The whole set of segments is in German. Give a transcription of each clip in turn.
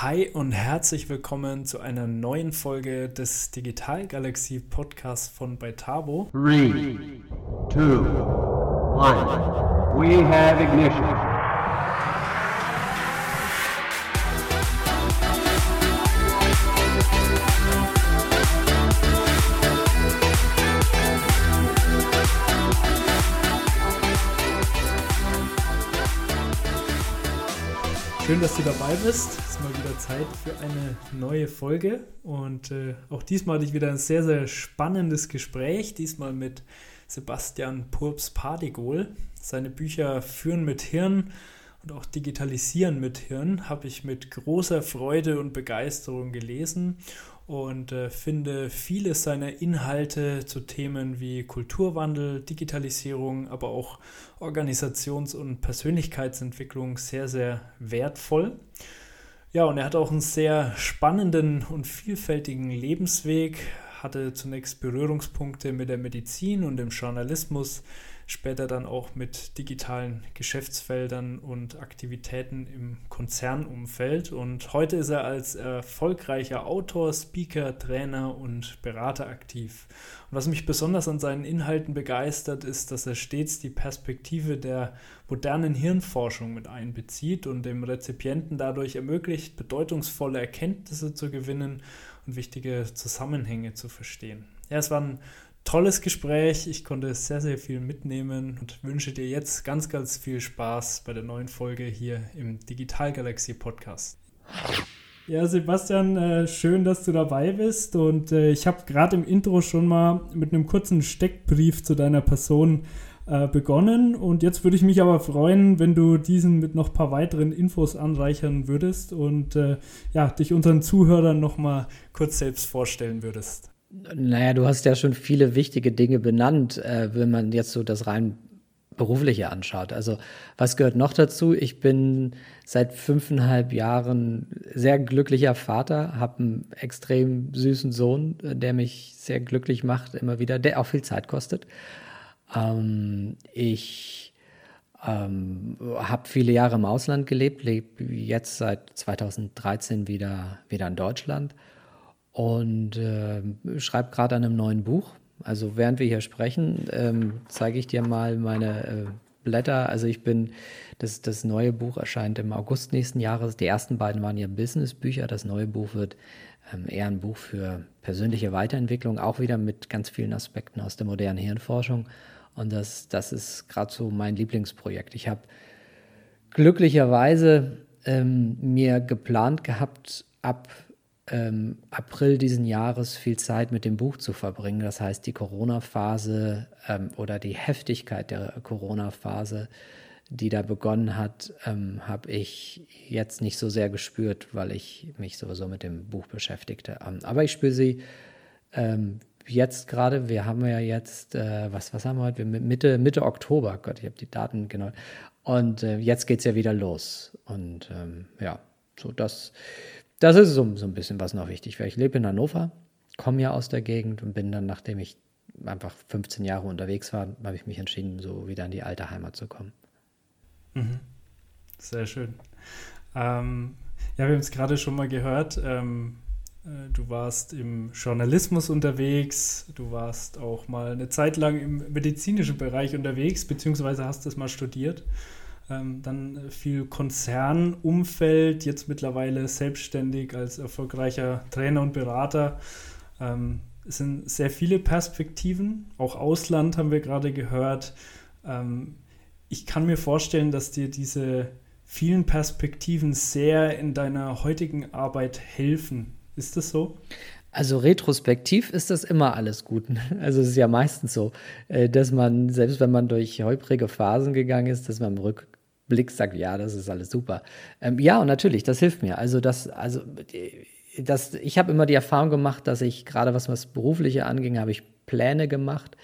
Hi und herzlich willkommen zu einer neuen Folge des Digital Galaxy Podcasts von Beitabo. 3, 2, 1, we have ignition. Schön, dass du dabei bist. Es ist mal wieder Zeit für eine neue Folge. Und äh, auch diesmal hatte ich wieder ein sehr, sehr spannendes Gespräch. Diesmal mit Sebastian Purps Pardigol. Seine Bücher Führen mit Hirn und auch Digitalisieren mit Hirn habe ich mit großer Freude und Begeisterung gelesen und äh, finde viele seiner Inhalte zu Themen wie Kulturwandel, Digitalisierung, aber auch Organisations- und Persönlichkeitsentwicklung sehr, sehr wertvoll. Ja, und er hat auch einen sehr spannenden und vielfältigen Lebensweg, hatte zunächst Berührungspunkte mit der Medizin und dem Journalismus, später dann auch mit digitalen Geschäftsfeldern und Aktivitäten im Konzernumfeld. Und heute ist er als erfolgreicher Autor, Speaker, Trainer und Berater aktiv. Und was mich besonders an seinen Inhalten begeistert, ist, dass er stets die Perspektive der modernen Hirnforschung mit einbezieht und dem Rezipienten dadurch ermöglicht, bedeutungsvolle Erkenntnisse zu gewinnen und wichtige Zusammenhänge zu verstehen. Ja, es war ein tolles Gespräch. Ich konnte sehr, sehr viel mitnehmen und wünsche dir jetzt ganz, ganz viel Spaß bei der neuen Folge hier im Digital Galaxy Podcast. Ja, Sebastian, äh, schön, dass du dabei bist. Und äh, ich habe gerade im Intro schon mal mit einem kurzen Steckbrief zu deiner Person äh, begonnen. Und jetzt würde ich mich aber freuen, wenn du diesen mit noch ein paar weiteren Infos anreichern würdest und ja, dich unseren Zuhörern noch mal kurz selbst vorstellen würdest. Naja, du hast ja schon viele wichtige Dinge benannt, äh, wenn man jetzt so das rein berufliche anschaut. Also was gehört noch dazu? Ich bin seit fünfeinhalb Jahren sehr glücklicher Vater, habe einen extrem süßen Sohn, der mich sehr glücklich macht immer wieder, der auch viel Zeit kostet. Ähm, ich ähm, habe viele Jahre im Ausland gelebt, lebe jetzt seit 2013 wieder, wieder in Deutschland und äh, schreibe gerade an einem neuen Buch. Also während wir hier sprechen, ähm, zeige ich dir mal meine äh, Blätter. Also ich bin, das, das neue Buch erscheint im August nächsten Jahres. Die ersten beiden waren ja Businessbücher. Das neue Buch wird ähm, eher ein Buch für persönliche Weiterentwicklung, auch wieder mit ganz vielen Aspekten aus der modernen Hirnforschung. Und das, das ist gerade so mein Lieblingsprojekt. Ich habe glücklicherweise ähm, mir geplant gehabt, ab ähm, April diesen Jahres viel Zeit mit dem Buch zu verbringen. Das heißt, die Corona-Phase ähm, oder die Heftigkeit der Corona-Phase, die da begonnen hat, ähm, habe ich jetzt nicht so sehr gespürt, weil ich mich sowieso mit dem Buch beschäftigte. Ähm, aber ich spüre sie ähm, jetzt gerade. Wir haben ja jetzt, äh, was, was haben wir heute? Mitte, Mitte Oktober. Gott, ich habe die Daten genau. Und äh, jetzt geht es ja wieder los. Und ähm, ja, so das das ist so, so ein bisschen was noch wichtig, weil ich lebe in Hannover, komme ja aus der Gegend und bin dann, nachdem ich einfach 15 Jahre unterwegs war, habe ich mich entschieden, so wieder in die alte Heimat zu kommen. Mhm. Sehr schön. Ähm, ja, wir haben es gerade schon mal gehört. Ähm, äh, du warst im Journalismus unterwegs, du warst auch mal eine Zeit lang im medizinischen Bereich unterwegs, beziehungsweise hast das mal studiert ähm, dann viel Konzernumfeld, jetzt mittlerweile selbstständig als erfolgreicher Trainer und Berater. Ähm, es sind sehr viele Perspektiven, auch Ausland haben wir gerade gehört. Ähm, ich kann mir vorstellen, dass dir diese vielen Perspektiven sehr in deiner heutigen Arbeit helfen. Ist das so? Also retrospektiv ist das immer alles gut. Also es ist ja meistens so, äh, dass man, selbst wenn man durch holprige Phasen gegangen ist, dass man im Rück, Blick sagt, ja, das ist alles super. Ähm, ja, und natürlich, das hilft mir. Also das, also das, ich habe immer die Erfahrung gemacht, dass ich gerade was was berufliche anging, habe ich Pläne gemacht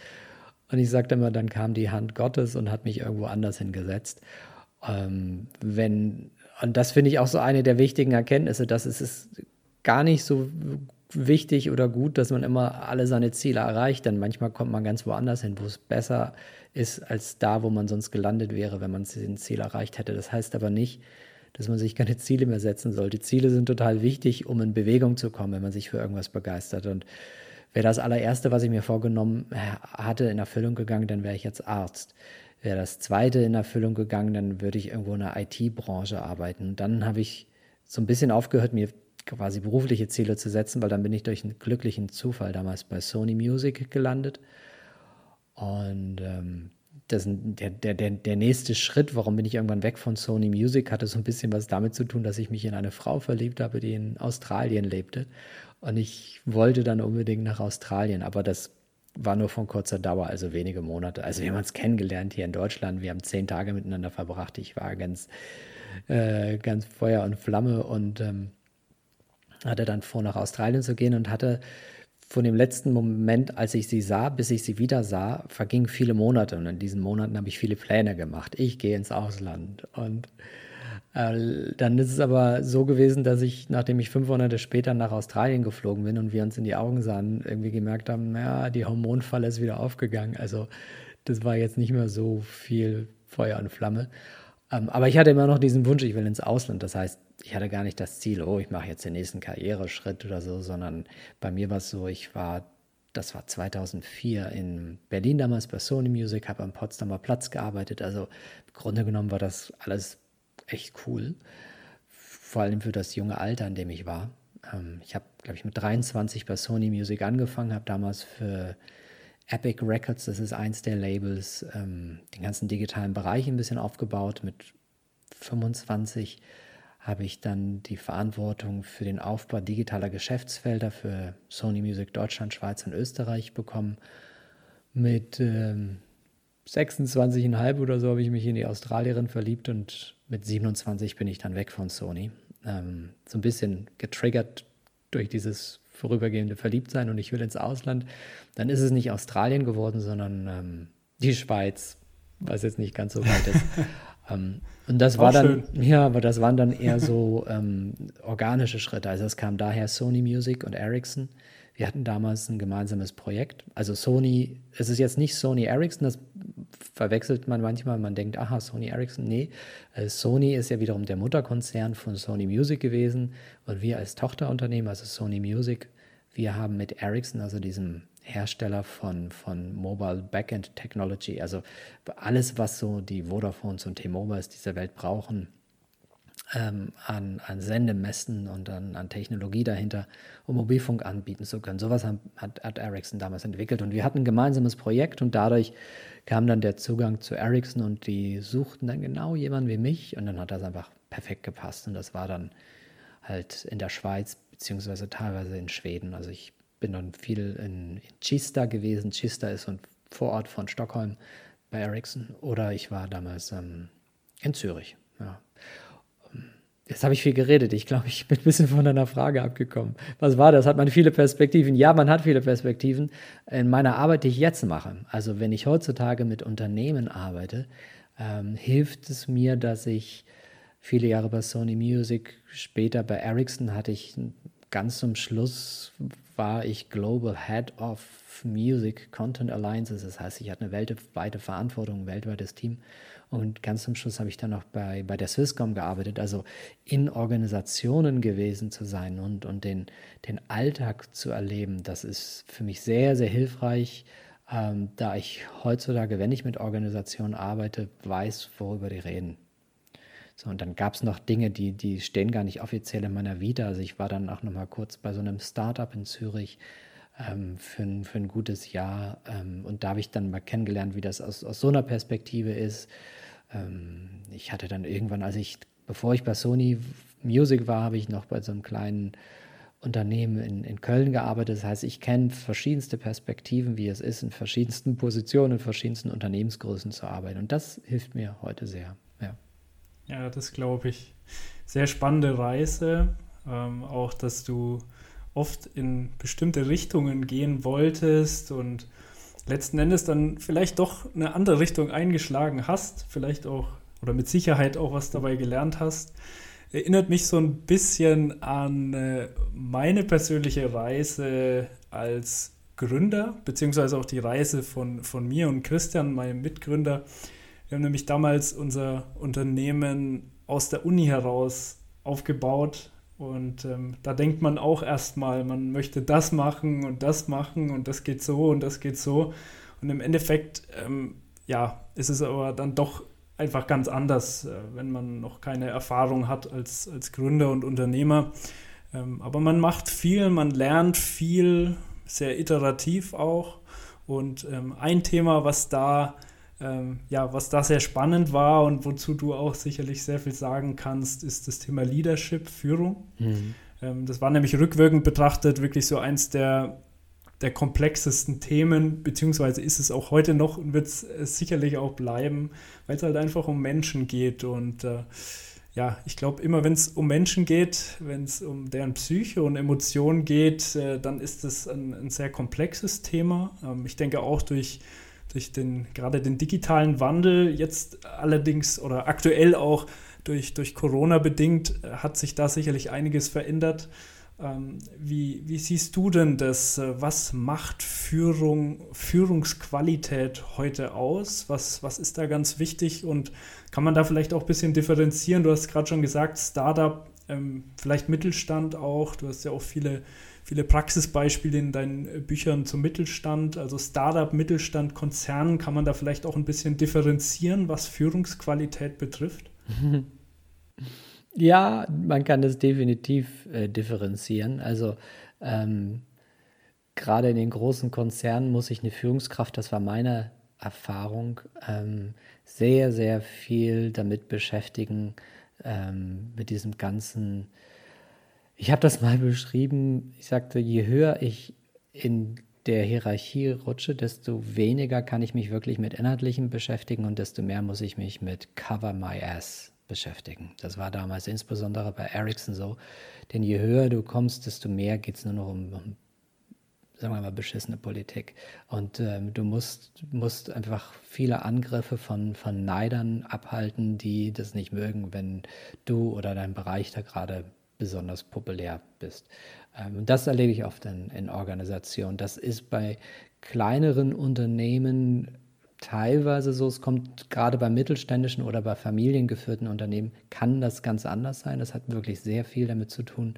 und ich sagte immer, dann kam die Hand Gottes und hat mich irgendwo anders hingesetzt. Ähm, wenn und das finde ich auch so eine der wichtigen Erkenntnisse, dass es ist gar nicht so wichtig oder gut, dass man immer alle seine Ziele erreicht, denn manchmal kommt man ganz woanders hin, wo es besser ist als da, wo man sonst gelandet wäre, wenn man den Ziel erreicht hätte. Das heißt aber nicht, dass man sich keine Ziele mehr setzen sollte. Ziele sind total wichtig, um in Bewegung zu kommen, wenn man sich für irgendwas begeistert. Und wäre das allererste, was ich mir vorgenommen hatte, in Erfüllung gegangen, dann wäre ich jetzt Arzt. Wäre das zweite in Erfüllung gegangen, dann würde ich irgendwo in der IT-Branche arbeiten. Und dann habe ich so ein bisschen aufgehört, mir quasi berufliche Ziele zu setzen, weil dann bin ich durch einen glücklichen Zufall damals bei Sony Music gelandet. Und ähm, das, der, der, der, nächste Schritt, warum bin ich irgendwann weg von Sony Music, hatte so ein bisschen was damit zu tun, dass ich mich in eine Frau verliebt habe, die in Australien lebte. Und ich wollte dann unbedingt nach Australien, aber das war nur von kurzer Dauer, also wenige Monate. Also wir haben uns kennengelernt hier in Deutschland, wir haben zehn Tage miteinander verbracht. Ich war ganz, äh, ganz Feuer und Flamme und ähm, hatte dann vor, nach Australien zu gehen und hatte von dem letzten Moment, als ich sie sah, bis ich sie wieder sah, vergingen viele Monate. Und in diesen Monaten habe ich viele Pläne gemacht. Ich gehe ins Ausland. Und äh, dann ist es aber so gewesen, dass ich, nachdem ich fünf Monate später nach Australien geflogen bin und wir uns in die Augen sahen, irgendwie gemerkt haben, ja, die Hormonfalle ist wieder aufgegangen. Also das war jetzt nicht mehr so viel Feuer und Flamme. Ähm, aber ich hatte immer noch diesen Wunsch, ich will ins Ausland. Das heißt, ich hatte gar nicht das Ziel, oh, ich mache jetzt den nächsten Karriereschritt oder so, sondern bei mir war es so, ich war, das war 2004 in Berlin damals bei Sony Music, habe am Potsdamer Platz gearbeitet. Also im Grunde genommen war das alles echt cool. Vor allem für das junge Alter, in dem ich war. Ähm, ich habe, glaube ich, mit 23 bei Sony Music angefangen, habe damals für Epic Records, das ist eins der Labels, ähm, den ganzen digitalen Bereich ein bisschen aufgebaut. Mit 25 habe ich dann die Verantwortung für den Aufbau digitaler Geschäftsfelder für Sony Music Deutschland, Schweiz und Österreich bekommen. Mit ähm, 26,5 oder so habe ich mich in die Australierin verliebt und mit 27 bin ich dann weg von Sony. Ähm, so ein bisschen getriggert durch dieses vorübergehende Verliebtsein und ich will ins Ausland. Dann ist es nicht Australien geworden, sondern ähm, die Schweiz, was jetzt nicht ganz so weit ist. Ähm, und das Auch war dann, schön. ja, aber das waren dann eher so ähm, organische Schritte. Also es kam daher Sony Music und Ericsson. Wir hatten damals ein gemeinsames Projekt. Also Sony, es ist jetzt nicht Sony Ericsson, das verwechselt man manchmal. Man denkt, aha, Sony Ericsson. Nee, äh, Sony ist ja wiederum der Mutterkonzern von Sony Music gewesen. Und wir als Tochterunternehmen, also Sony Music, wir haben mit Ericsson, also diesem Hersteller von, von Mobile Backend Technology. Also alles, was so die Vodafones und T-Mobiles dieser Welt brauchen, ähm, an, an Sendemessen und an, an Technologie dahinter, um Mobilfunk anbieten zu können. Sowas hat, hat Ericsson damals entwickelt und wir hatten ein gemeinsames Projekt und dadurch kam dann der Zugang zu Ericsson und die suchten dann genau jemanden wie mich und dann hat das einfach perfekt gepasst und das war dann halt in der Schweiz beziehungsweise teilweise in Schweden. Also ich bin dann viel in, in Chista gewesen. Chista ist ein Vorort von Stockholm bei Ericsson. Oder ich war damals ähm, in Zürich. Ja. Jetzt habe ich viel geredet. Ich glaube, ich bin ein bisschen von deiner Frage abgekommen. Was war das? Hat man viele Perspektiven? Ja, man hat viele Perspektiven. In meiner Arbeit, die ich jetzt mache, also wenn ich heutzutage mit Unternehmen arbeite, ähm, hilft es mir, dass ich viele Jahre bei Sony Music, später bei Ericsson hatte ich ganz zum Schluss war ich Global Head of Music Content Alliances. Das heißt, ich hatte eine weltweite Verantwortung, ein weltweites Team. Und ganz zum Schluss habe ich dann noch bei, bei der Swisscom gearbeitet, also in Organisationen gewesen zu sein und, und den, den Alltag zu erleben. Das ist für mich sehr, sehr hilfreich, ähm, da ich heutzutage, wenn ich mit Organisationen arbeite, weiß, worüber die reden. So, und dann gab es noch Dinge, die, die stehen gar nicht offiziell in meiner Vita. Also ich war dann auch noch mal kurz bei so einem Startup in Zürich ähm, für, ein, für ein gutes Jahr. Ähm, und da habe ich dann mal kennengelernt, wie das aus, aus so einer Perspektive ist. Ähm, ich hatte dann irgendwann, als ich, bevor ich bei Sony Music war, habe ich noch bei so einem kleinen Unternehmen in, in Köln gearbeitet. Das heißt, ich kenne verschiedenste Perspektiven, wie es ist, in verschiedensten Positionen, in verschiedensten Unternehmensgrößen zu arbeiten. Und das hilft mir heute sehr. Ja. Das glaube ich. Sehr spannende Reise. Ähm, auch, dass du oft in bestimmte Richtungen gehen wolltest und letzten Endes dann vielleicht doch eine andere Richtung eingeschlagen hast, vielleicht auch oder mit Sicherheit auch was dabei gelernt hast. Erinnert mich so ein bisschen an äh, meine persönliche Reise als Gründer, beziehungsweise auch die Reise von, von mir und Christian, meinem Mitgründer. Wir haben nämlich damals unser Unternehmen aus der Uni heraus aufgebaut. Und ähm, da denkt man auch erstmal, man möchte das machen und das machen und das geht so und das geht so. Und im Endeffekt, ähm, ja, ist es aber dann doch einfach ganz anders, äh, wenn man noch keine Erfahrung hat als, als Gründer und Unternehmer. Ähm, aber man macht viel, man lernt viel, sehr iterativ auch. Und ähm, ein Thema, was da, ähm, ja, was da sehr spannend war und wozu du auch sicherlich sehr viel sagen kannst, ist das Thema Leadership, Führung. Mhm. Ähm, das war nämlich rückwirkend betrachtet wirklich so eins der, der komplexesten Themen, beziehungsweise ist es auch heute noch und wird es sicherlich auch bleiben, weil es halt einfach um Menschen geht und äh, ja, ich glaube, immer wenn es um Menschen geht, wenn es um deren Psyche und Emotionen geht, äh, dann ist das ein, ein, sehr komplexes Thema. Ähm, ich denke auch durch, durch den, gerade den digitalen Wandel, jetzt allerdings oder aktuell auch durch, durch Corona bedingt, äh, hat sich da sicherlich einiges verändert. Ähm, wie, wie, siehst du denn das? Äh, was macht Führung, Führungsqualität heute aus? Was, was ist da ganz wichtig und kann man da vielleicht auch ein bisschen differenzieren? Du hast gerade schon gesagt, Startup, ähm, vielleicht Mittelstand auch. Du hast ja auch viele, viele Praxisbeispiele in deinen Büchern zum Mittelstand. Also Startup, Mittelstand, Konzern, kann man da vielleicht auch ein bisschen differenzieren, was Führungsqualität betrifft? Ja, man kann das definitiv äh, differenzieren. Also ähm, gerade in den großen Konzernen muss sich eine Führungskraft, das war meine Erfahrung, ähm, sehr, sehr viel damit beschäftigen, ähm, mit diesem ganzen, ich habe das mal beschrieben, ich sagte, je höher ich in der Hierarchie rutsche, desto weniger kann ich mich wirklich mit Inhaltlichem beschäftigen und desto mehr muss ich mich mit Cover My Ass beschäftigen. Das war damals insbesondere bei Ericsson so. Denn je höher du kommst, desto mehr geht es nur noch um, um, sagen wir mal, beschissene Politik. Und ähm, du musst, musst einfach viele Angriffe von, von Neidern abhalten, die das nicht mögen, wenn du oder dein Bereich da gerade besonders populär bist. Ähm, das erlebe ich oft in, in Organisationen. Das ist bei kleineren Unternehmen teilweise so, es kommt gerade bei mittelständischen oder bei familiengeführten Unternehmen, kann das ganz anders sein. Das hat wirklich sehr viel damit zu tun,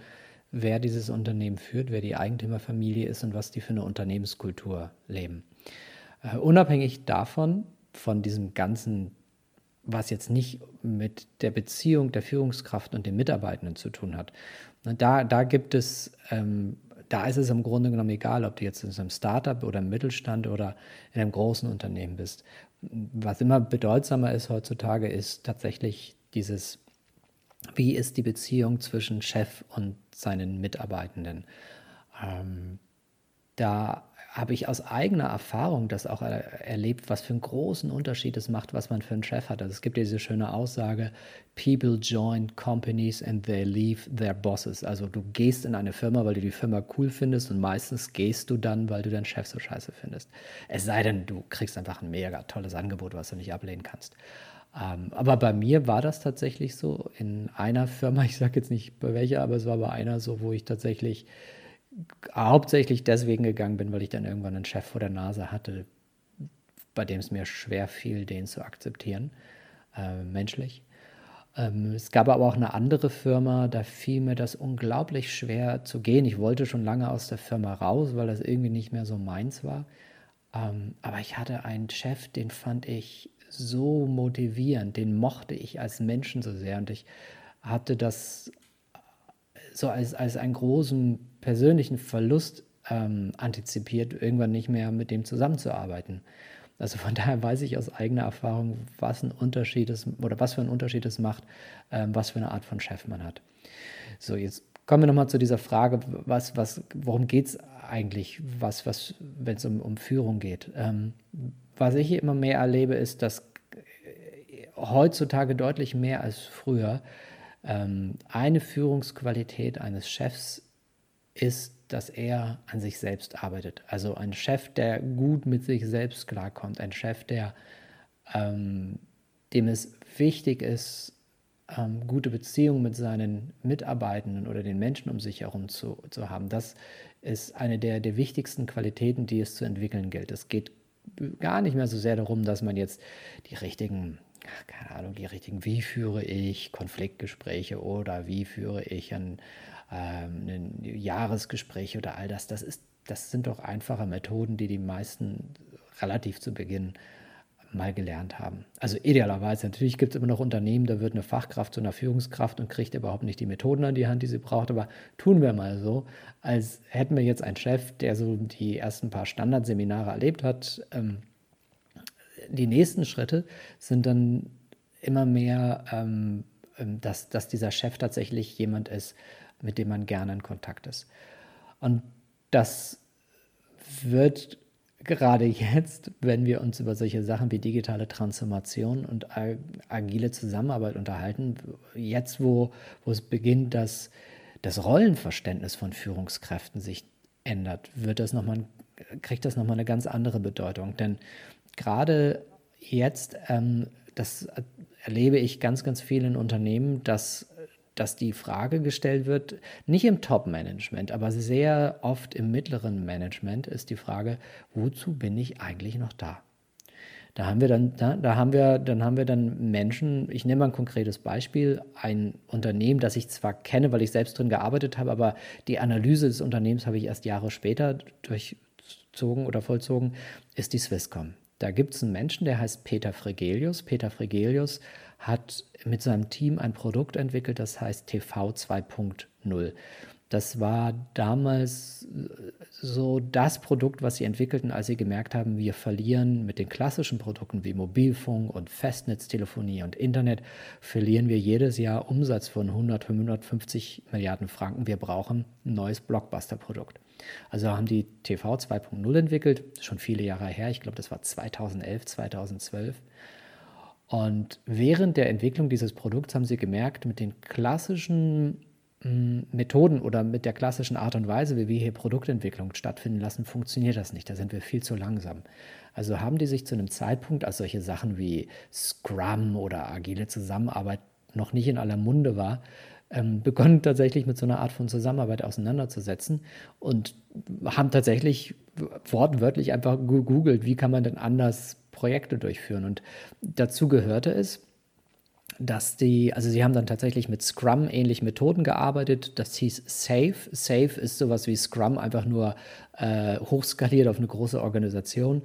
wer dieses Unternehmen führt, wer die Eigentümerfamilie ist und was die für eine Unternehmenskultur leben. Uh, unabhängig davon, von diesem ganzen, was jetzt nicht mit der Beziehung der Führungskraft und den Mitarbeitenden zu tun hat. Da, da gibt es ähm, da ist es im Grunde genommen egal, ob du jetzt in einem Startup oder im Mittelstand oder in einem großen Unternehmen bist. Was immer bedeutsamer ist heutzutage, ist tatsächlich dieses, wie ist die Beziehung zwischen Chef und seinen Mitarbeitenden. Ähm, da habe ich aus eigener Erfahrung das auch erlebt, was für einen großen Unterschied es macht, was man für einen Chef hat. Also es gibt diese schöne Aussage, people join companies and they leave their bosses. Also du gehst in eine Firma, weil du die Firma cool findest und meistens gehst du dann, weil du deinen Chef so scheiße findest. Es sei denn, du kriegst einfach ein mega tolles Angebot, was du nicht ablehnen kannst. Ähm, aber bei mir war das tatsächlich so in einer Firma, ich sage jetzt nicht bei welcher, aber es war bei einer so, wo ich tatsächlich hauptsächlich deswegen gegangen bin, weil ich dann irgendwann einen Chef vor der Nase hatte, bei dem es mir schwer fiel, den zu akzeptieren, äh, menschlich. Ähm, es gab aber auch eine andere Firma, da fiel mir das unglaublich schwer zu gehen. Ich wollte schon lange aus der Firma raus, weil das irgendwie nicht mehr so meins war. Ähm, aber ich hatte einen Chef, den fand ich so motivierend, den mochte ich als Menschen so sehr und ich hatte das so als, als einen großen persönlichen Verlust ähm, antizipiert, irgendwann nicht mehr mit dem zusammenzuarbeiten. Also von daher weiß ich aus eigener Erfahrung, was ein Unterschied ist oder was für einen Unterschied es macht, ähm, was für eine Art von Chef man hat. So, jetzt kommen wir nochmal zu dieser Frage, was, was, worum geht es eigentlich, was, was, wenn es um, um Führung geht. Ähm, was ich immer mehr erlebe, ist, dass äh, heutzutage deutlich mehr als früher ähm, eine Führungsqualität eines Chefs ist, dass er an sich selbst arbeitet. Also ein Chef, der gut mit sich selbst klarkommt, ein Chef, der ähm, dem es wichtig ist, ähm, gute Beziehungen mit seinen Mitarbeitenden oder den Menschen um sich herum zu, zu haben. Das ist eine der, der wichtigsten Qualitäten, die es zu entwickeln gilt. Es geht gar nicht mehr so sehr darum, dass man jetzt die richtigen keine Ahnung, die richtigen, wie führe ich Konfliktgespräche oder wie führe ich ein, ähm, ein Jahresgespräch oder all das. Das, ist, das sind doch einfache Methoden, die die meisten relativ zu Beginn mal gelernt haben. Also idealerweise, natürlich gibt es immer noch Unternehmen, da wird eine Fachkraft zu einer Führungskraft und kriegt überhaupt nicht die Methoden an die Hand, die sie braucht, aber tun wir mal so, als hätten wir jetzt einen Chef, der so die ersten paar Standardseminare erlebt hat. Ähm, die nächsten Schritte sind dann immer mehr, ähm, ähm, dass, dass dieser Chef tatsächlich jemand ist, mit dem man gerne in Kontakt ist. Und das wird gerade jetzt, wenn wir uns über solche Sachen wie digitale Transformation und agile Zusammenarbeit unterhalten, jetzt wo, wo es beginnt, dass das Rollenverständnis von Führungskräften sich ändert, wird das noch mal, kriegt das nochmal eine ganz andere Bedeutung. Denn gerade jetzt, ähm, das erlebe ich ganz, ganz viel in Unternehmen, dass dass die Frage gestellt wird, nicht im Top-Management, aber sehr oft im mittleren Management ist die Frage, wozu bin ich eigentlich noch da? Da haben wir dann, da, da, haben wir, dann haben wir dann Menschen, ich nehme mal ein konkretes Beispiel, ein Unternehmen, das ich zwar kenne, weil ich selbst drin gearbeitet habe, aber die Analyse des Unternehmens habe ich erst Jahre später durchzogen oder vollzogen, ist die Swisscom. Da gibt es einen Menschen, der heißt Peter Fregelius. Peter Fregelius hat mit seinem Team ein Produkt entwickelt, das heißt TV 2.0. Das war damals äh, so das Produkt, was sie entwickelten, als sie gemerkt haben, wir verlieren mit den klassischen Produkten wie Mobilfunk und Festnetztelefonie und Internet, verlieren wir jedes Jahr Umsatz von 100, 150 Milliarden Franken. Wir brauchen ein neues Blockbuster-Produkt. Also haben die TV 2.0 entwickelt, schon viele Jahre her, ich glaube, das war 2011, 2012. Und während der Entwicklung dieses Produkts haben sie gemerkt, mit den klassischen mm, Methoden oder mit der klassischen Art und Weise, wie wir hier Produktentwicklung stattfinden lassen, funktioniert das nicht. Da sind wir viel zu langsam. Also haben die sich zu einem Zeitpunkt, als solche Sachen wie Scrum oder agile Zusammenarbeit noch nicht in aller Munde war, ähm, begonnen tatsächlich mit so einer Art von Zusammenarbeit auseinanderzusetzen und haben tatsächlich wortwörtlich einfach gegoogelt, wie kann man denn anders Projekte durchführen. Und dazu gehörte es, dass die, also sie haben dann tatsächlich mit Scrum ähnliche Methoden gearbeitet. Das hieß Safe. Safe ist sowas wie Scrum, einfach nur äh, hochskaliert auf eine große Organisation.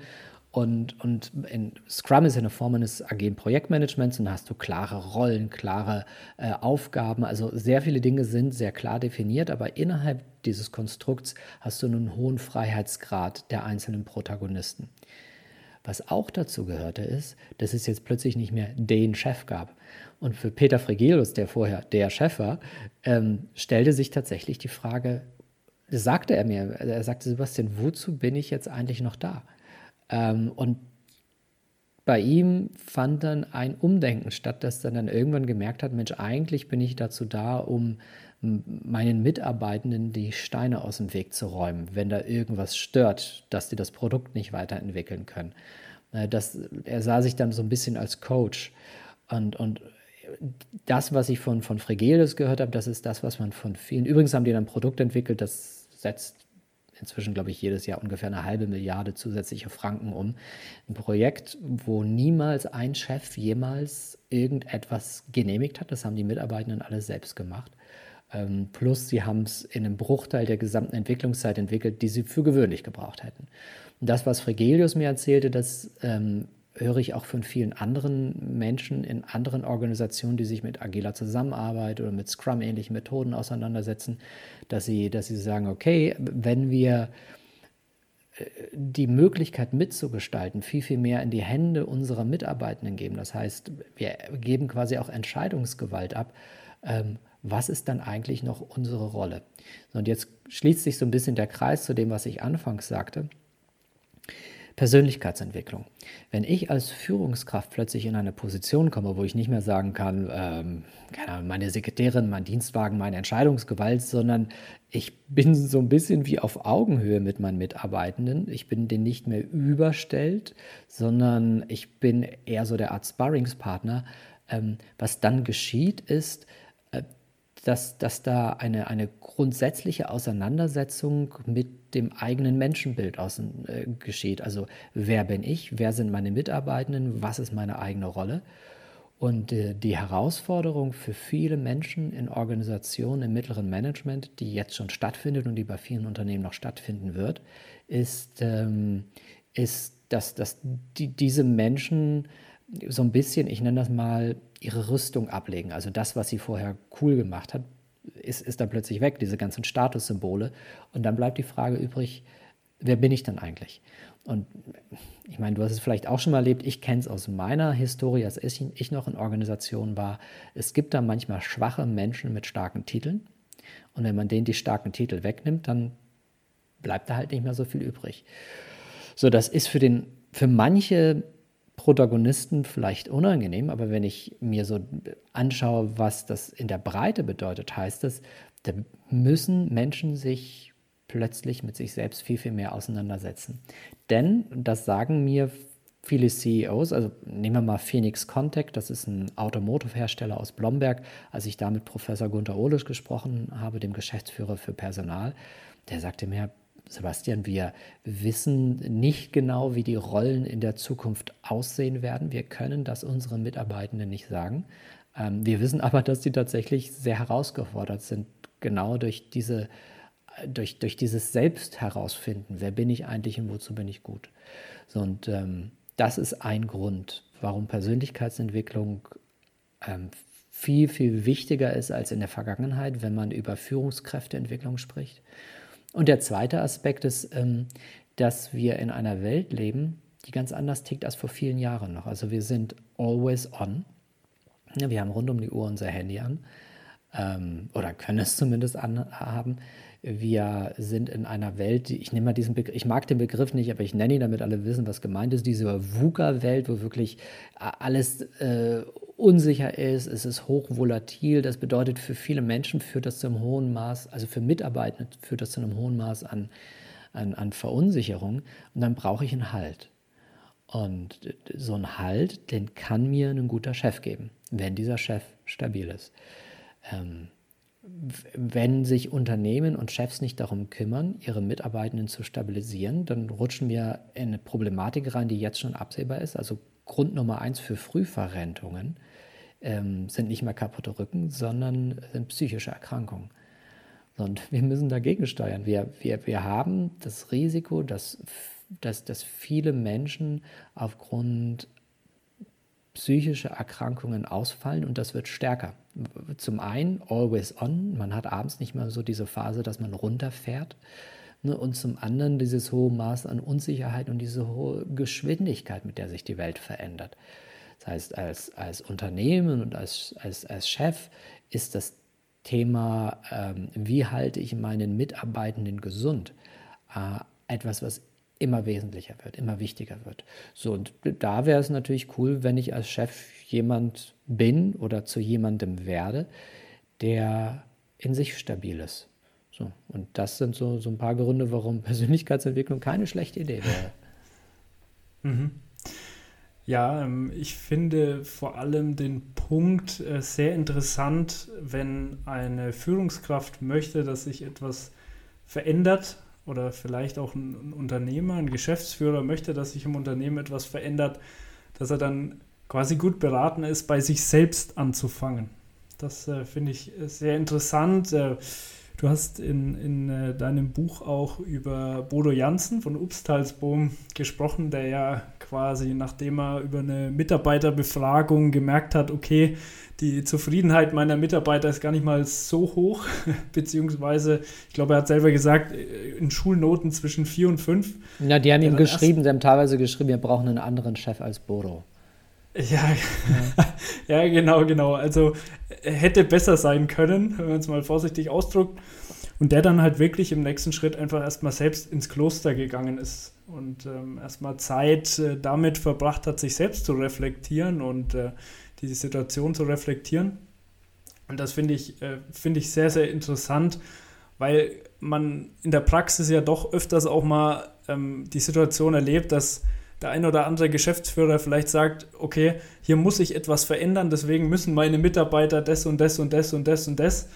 Und, und in Scrum ist eine Form eines agilen Projektmanagements und hast du klare Rollen, klare äh, Aufgaben. Also sehr viele Dinge sind sehr klar definiert, aber innerhalb dieses Konstrukts hast du einen hohen Freiheitsgrad der einzelnen Protagonisten. Was auch dazu gehörte, ist, dass es jetzt plötzlich nicht mehr den Chef gab. Und für Peter Fregelius, der vorher der Chef war, ähm, stellte sich tatsächlich die Frage, sagte er mir, er sagte, Sebastian, wozu bin ich jetzt eigentlich noch da? Ähm, und bei ihm fand dann ein Umdenken statt, dass er dann irgendwann gemerkt hat, Mensch, eigentlich bin ich dazu da, um meinen Mitarbeitenden die Steine aus dem Weg zu räumen, wenn da irgendwas stört, dass die das Produkt nicht weiterentwickeln können. Äh, das, er sah sich dann so ein bisschen als Coach. Und, und das, was ich von, von Fregelius gehört habe, das ist das, was man von vielen. Übrigens haben die dann ein Produkt entwickelt, das setzt inzwischen, glaube ich, jedes Jahr ungefähr eine halbe Milliarde zusätzliche Franken um. Ein Projekt, wo niemals ein Chef jemals irgendetwas genehmigt hat. Das haben die Mitarbeitenden alle selbst gemacht. Ähm, plus, sie haben es in einem Bruchteil der gesamten Entwicklungszeit entwickelt, die sie für gewöhnlich gebraucht hätten. Und das, was Fregelius mir erzählte, das ähm, höre ich auch von vielen anderen Menschen in anderen Organisationen, die sich mit agiler Zusammenarbeit oder mit Scrum-ähnlichen Methoden auseinandersetzen, dass sie, dass sie sagen, okay, wenn wir äh, die Möglichkeit mitzugestalten, viel, viel mehr in die Hände unserer Mitarbeitenden geben. Das heißt, wir geben quasi auch Entscheidungsgewalt ab. Ähm, was ist dann eigentlich noch unsere Rolle? Und jetzt schließt sich so ein bisschen der Kreis zu dem, was ich anfangs sagte. Persönlichkeitsentwicklung. Wenn ich als Führungskraft plötzlich in eine Position komme, wo ich nicht mehr sagen kann, ähm, meine Sekretärin, mein Dienstwagen, meine Entscheidungsgewalt, sondern ich bin so ein bisschen wie auf Augenhöhe mit meinen Mitarbeitenden. Ich bin denen nicht mehr überstellt, sondern ich bin eher so der Art Sparringspartner. Ähm, was dann geschieht, ist, dass, dass da eine, eine grundsätzliche Auseinandersetzung mit dem eigenen Menschenbild außen, äh, geschieht. Also wer bin ich, wer sind meine Mitarbeitenden, was ist meine eigene Rolle. Und äh, die Herausforderung für viele Menschen in Organisationen im mittleren Management, die jetzt schon stattfindet und die bei vielen Unternehmen noch stattfinden wird, ist, ähm, ist dass, dass die, diese Menschen so ein bisschen, ich nenne das mal, ihre Rüstung ablegen. Also das, was sie vorher cool gemacht hat, ist, ist dann plötzlich weg, diese ganzen Statussymbole. Und dann bleibt die Frage übrig, wer bin ich denn eigentlich? Und ich meine, du hast es vielleicht auch schon mal erlebt, ich kenne es aus meiner Historie, als ich noch in Organisationen war. Es gibt da manchmal schwache Menschen mit starken Titeln. Und wenn man denen die starken Titel wegnimmt, dann bleibt da halt nicht mehr so viel übrig. So, das ist für, den, für manche Protagonisten vielleicht unangenehm, aber wenn ich mir so anschaue, was das in der Breite bedeutet, heißt es, da müssen Menschen sich plötzlich mit sich selbst viel, viel mehr auseinandersetzen. Denn, das sagen mir viele CEOs, also nehmen wir mal Phoenix Contact, das ist ein Automotive-Hersteller aus Blomberg, als ich da mit Professor Gunther Ohlisch gesprochen habe, dem Geschäftsführer für Personal, der sagte mir, Sebastian, wir wissen nicht genau, wie die Rollen in der Zukunft aussehen werden. Wir können das unseren Mitarbeitenden nicht sagen. Ähm, wir wissen aber, dass sie tatsächlich sehr herausgefordert sind, genau durch, diese, durch, durch dieses Selbst herausfinden. Wer bin ich eigentlich und wozu bin ich gut? So, und ähm, das ist ein Grund, warum Persönlichkeitsentwicklung ähm, viel, viel wichtiger ist als in der Vergangenheit, wenn man über Führungskräfteentwicklung spricht. Und der zweite Aspekt ist, ähm, dass wir in einer Welt leben, die ganz anders tickt als vor vielen Jahren noch. Also wir sind always on. Wir haben rund um die Uhr unser Handy an ähm, oder können es zumindest anhaben. Wir sind in einer Welt, ich nehme mal diesen Begriff, ich mag den Begriff nicht, aber ich nenne ihn, damit alle wissen, was gemeint ist, diese VUCA-Welt, wo wirklich alles äh, unsicher ist, es ist hochvolatil. Das bedeutet, für viele Menschen führt das zu einem hohen Maß, also für Mitarbeitende führt das zu einem hohen Maß an, an, an Verunsicherung. Und dann brauche ich einen Halt. Und so ein Halt, den kann mir ein guter Chef geben, wenn dieser Chef stabil ist. Ähm, wenn sich Unternehmen und Chefs nicht darum kümmern, ihre Mitarbeitenden zu stabilisieren, dann rutschen wir in eine Problematik rein, die jetzt schon absehbar ist. Also Grund Nummer eins für Frühverrentungen ähm, sind nicht mehr kaputte Rücken, sondern sind psychische Erkrankungen. Und wir müssen dagegen steuern. Wir, wir, wir haben das Risiko, dass, dass, dass viele Menschen aufgrund psychischer Erkrankungen ausfallen und das wird stärker. Zum einen always on, man hat abends nicht mehr so diese Phase, dass man runterfährt. Ne, und zum anderen dieses hohe Maß an Unsicherheit und diese hohe Geschwindigkeit, mit der sich die Welt verändert. Das heißt, als, als Unternehmen und als, als, als Chef ist das Thema, ähm, wie halte ich meinen Mitarbeitenden gesund, äh, etwas, was immer wesentlicher wird, immer wichtiger wird. So, und da wäre es natürlich cool, wenn ich als Chef jemand bin oder zu jemandem werde, der in sich stabil ist. So, und das sind so, so ein paar Gründe, warum Persönlichkeitsentwicklung keine schlechte Idee wäre. Mhm. Ja, ähm, ich finde vor allem den Punkt äh, sehr interessant, wenn eine Führungskraft möchte, dass sich etwas verändert oder vielleicht auch ein Unternehmer, ein Geschäftsführer möchte, dass sich im Unternehmen etwas verändert, dass er dann quasi gut beraten ist, bei sich selbst anzufangen. Das äh, finde ich sehr interessant. Äh, Du hast in, in äh, deinem Buch auch über Bodo Jansen von Upstalsboom gesprochen, der ja quasi, nachdem er über eine Mitarbeiterbefragung gemerkt hat, okay, die Zufriedenheit meiner Mitarbeiter ist gar nicht mal so hoch, beziehungsweise, ich glaube, er hat selber gesagt, äh, in Schulnoten zwischen vier und fünf. Ja, die haben ihm geschrieben, sie haben teilweise geschrieben, wir brauchen einen anderen Chef als Bodo. Ja, ja. genau, genau. Also hätte besser sein können, wenn man es mal vorsichtig ausdrückt. Und der dann halt wirklich im nächsten Schritt einfach erstmal selbst ins Kloster gegangen ist und ähm, erstmal Zeit äh, damit verbracht hat, sich selbst zu reflektieren und äh, diese Situation zu reflektieren. Und das finde ich, äh, find ich sehr, sehr interessant, weil man in der Praxis ja doch öfters auch mal ähm, die Situation erlebt, dass der ein oder andere Geschäftsführer vielleicht sagt, okay, hier muss ich etwas verändern, deswegen müssen meine Mitarbeiter das und das und das und das und das,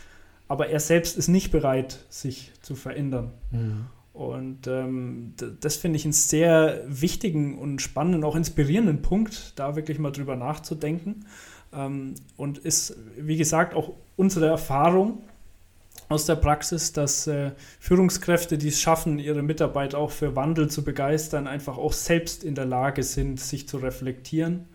aber er selbst ist nicht bereit, sich zu verändern. Mhm. Und ähm, das finde ich einen sehr wichtigen und spannenden, auch inspirierenden Punkt, da wirklich mal drüber nachzudenken. Ähm, und ist, wie gesagt, auch unsere Erfahrung aus der Praxis, dass äh, Führungskräfte, die es schaffen, ihre Mitarbeiter auch für Wandel zu begeistern, einfach auch selbst in der Lage sind, sich zu reflektieren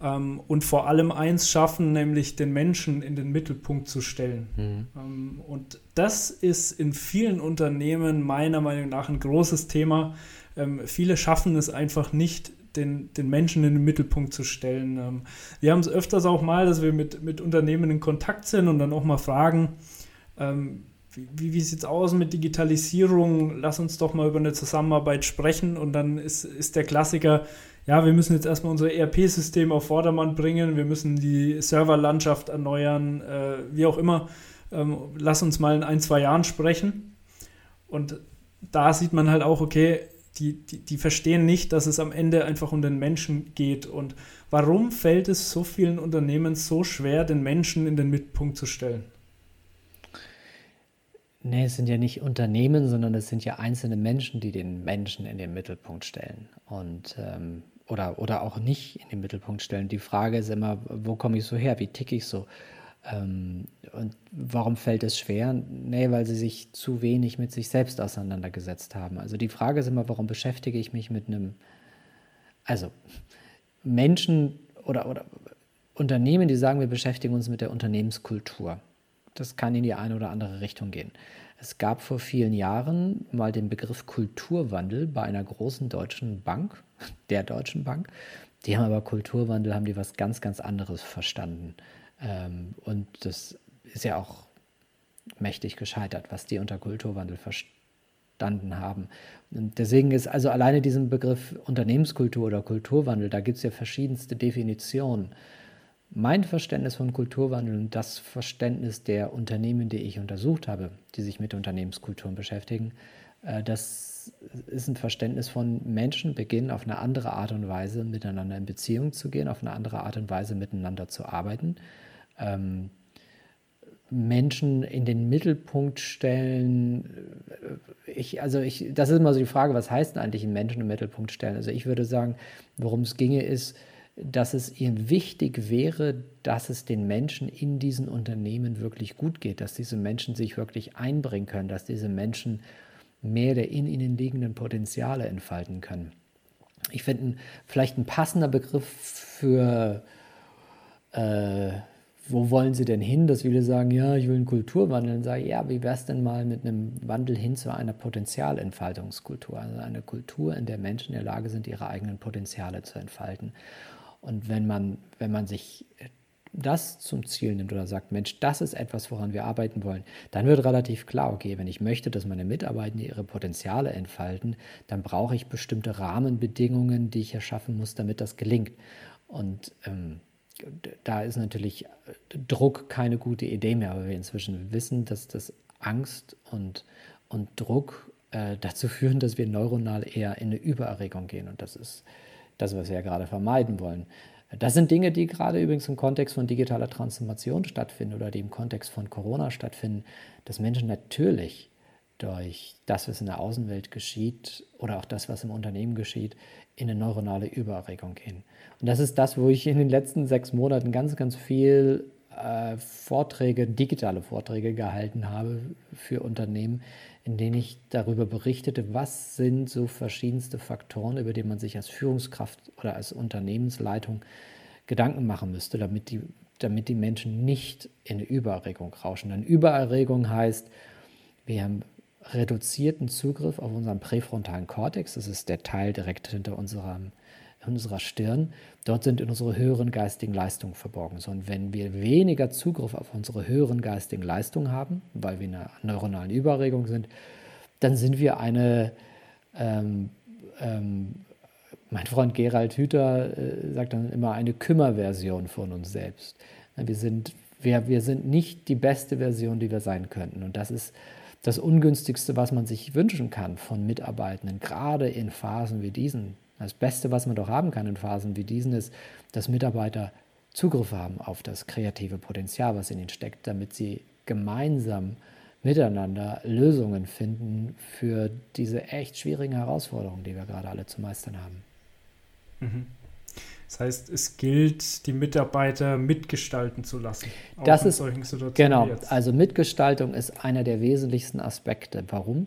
ähm, und vor allem eins schaffen, nämlich den Menschen in den Mittelpunkt zu stellen. Mhm. Ähm, und das ist in vielen Unternehmen meiner Meinung nach ein großes Thema. Ähm, viele schaffen es einfach nicht, den, den Menschen in den Mittelpunkt zu stellen. Ähm, wir haben es öfters auch mal, dass wir mit, mit Unternehmen in Kontakt sind und dann auch mal fragen, ähm, wie, wie sieht es aus mit Digitalisierung? Lass uns doch mal über eine Zusammenarbeit sprechen. Und dann ist, ist der Klassiker, ja, wir müssen jetzt erstmal unser ERP-System auf Vordermann bringen, wir müssen die Serverlandschaft erneuern, äh, wie auch immer. Ähm, lass uns mal in ein, zwei Jahren sprechen. Und da sieht man halt auch, okay, die, die, die verstehen nicht, dass es am Ende einfach um den Menschen geht. Und warum fällt es so vielen Unternehmen so schwer, den Menschen in den Mittelpunkt zu stellen? Nee, es sind ja nicht Unternehmen, sondern es sind ja einzelne Menschen, die den Menschen in den Mittelpunkt stellen. Und ähm, oder, oder auch nicht in den Mittelpunkt stellen. Die Frage ist immer, wo komme ich so her? Wie ticke ich so? Ähm, und warum fällt es schwer? Nee, weil sie sich zu wenig mit sich selbst auseinandergesetzt haben. Also die Frage ist immer, warum beschäftige ich mich mit einem, also Menschen oder, oder Unternehmen, die sagen, wir beschäftigen uns mit der Unternehmenskultur. Das kann in die eine oder andere Richtung gehen. Es gab vor vielen Jahren mal den Begriff Kulturwandel bei einer großen deutschen Bank, der Deutschen Bank. Die haben aber Kulturwandel, haben die was ganz, ganz anderes verstanden. Ähm, und das ist ja auch mächtig gescheitert, was die unter Kulturwandel verstanden haben. Und deswegen ist also alleine diesen Begriff Unternehmenskultur oder Kulturwandel, da gibt es ja verschiedenste Definitionen. Mein Verständnis von Kulturwandel und das Verständnis der Unternehmen, die ich untersucht habe, die sich mit Unternehmenskulturen beschäftigen, äh, das ist ein Verständnis von Menschen beginnen auf eine andere Art und Weise miteinander in Beziehung zu gehen, auf eine andere Art und Weise miteinander zu arbeiten. Ähm, Menschen in den Mittelpunkt stellen. Äh, ich, also ich, das ist immer so die Frage, was heißt denn eigentlich einen Menschen im Mittelpunkt stellen? Also ich würde sagen, worum es ginge, ist, dass es ihnen wichtig wäre, dass es den Menschen in diesen Unternehmen wirklich gut geht, dass diese Menschen sich wirklich einbringen können, dass diese Menschen mehr der in ihnen liegenden Potenziale entfalten können. Ich finde vielleicht ein passender Begriff für, äh, wo wollen Sie denn hin, dass viele sagen, ja, ich will einen Kulturwandel, dann sage ja, wie wäre es denn mal mit einem Wandel hin zu einer Potenzialentfaltungskultur, also eine Kultur, in der Menschen in der Lage sind, ihre eigenen Potenziale zu entfalten. Und wenn man, wenn man sich das zum Ziel nimmt oder sagt, Mensch, das ist etwas, woran wir arbeiten wollen, dann wird relativ klar, okay, wenn ich möchte, dass meine Mitarbeitenden ihre Potenziale entfalten, dann brauche ich bestimmte Rahmenbedingungen, die ich erschaffen muss, damit das gelingt. Und ähm, da ist natürlich äh, Druck keine gute Idee mehr, weil wir inzwischen wissen, dass das Angst und, und Druck äh, dazu führen, dass wir neuronal eher in eine Übererregung gehen. Und das ist das, was wir ja gerade vermeiden wollen. Das sind Dinge, die gerade übrigens im Kontext von digitaler Transformation stattfinden oder die im Kontext von Corona stattfinden, dass Menschen natürlich durch das, was in der Außenwelt geschieht oder auch das, was im Unternehmen geschieht, in eine neuronale Übererregung gehen. Und das ist das, wo ich in den letzten sechs Monaten ganz, ganz viel äh, Vorträge, digitale Vorträge gehalten habe für Unternehmen, in denen ich darüber berichtete, was sind so verschiedenste Faktoren, über die man sich als Führungskraft oder als Unternehmensleitung Gedanken machen müsste, damit die, damit die Menschen nicht in eine Übererregung rauschen. Denn Übererregung heißt, wir haben reduzierten Zugriff auf unseren präfrontalen Kortex, das ist der Teil direkt hinter unserem in unserer Stirn. Dort sind unsere höheren geistigen Leistungen verborgen. Und wenn wir weniger Zugriff auf unsere höheren geistigen Leistungen haben, weil wir in einer neuronalen Überregung sind, dann sind wir eine, ähm, ähm, mein Freund Gerald Hüther äh, sagt dann immer, eine Kümmerversion von uns selbst. Wir sind, wir, wir sind nicht die beste Version, die wir sein könnten. Und das ist das Ungünstigste, was man sich wünschen kann von Mitarbeitenden, gerade in Phasen wie diesen, das Beste, was man doch haben kann in Phasen wie diesen, ist, dass Mitarbeiter Zugriff haben auf das kreative Potenzial, was in ihnen steckt, damit sie gemeinsam miteinander Lösungen finden für diese echt schwierigen Herausforderungen, die wir gerade alle zu meistern haben. Mhm. Das heißt, es gilt, die Mitarbeiter mitgestalten zu lassen. das ist solchen Situationen genau. Jetzt. Also Mitgestaltung ist einer der wesentlichsten Aspekte. Warum?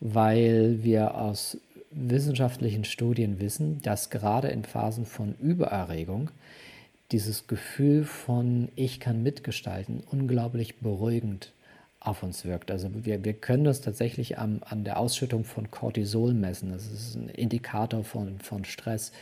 Weil wir aus wissenschaftlichen Studien wissen, dass gerade in Phasen von Übererregung dieses Gefühl von ich kann mitgestalten unglaublich beruhigend auf uns wirkt. Also wir, wir können das tatsächlich am, an der Ausschüttung von Cortisol messen. Das ist ein Indikator von, von Stress.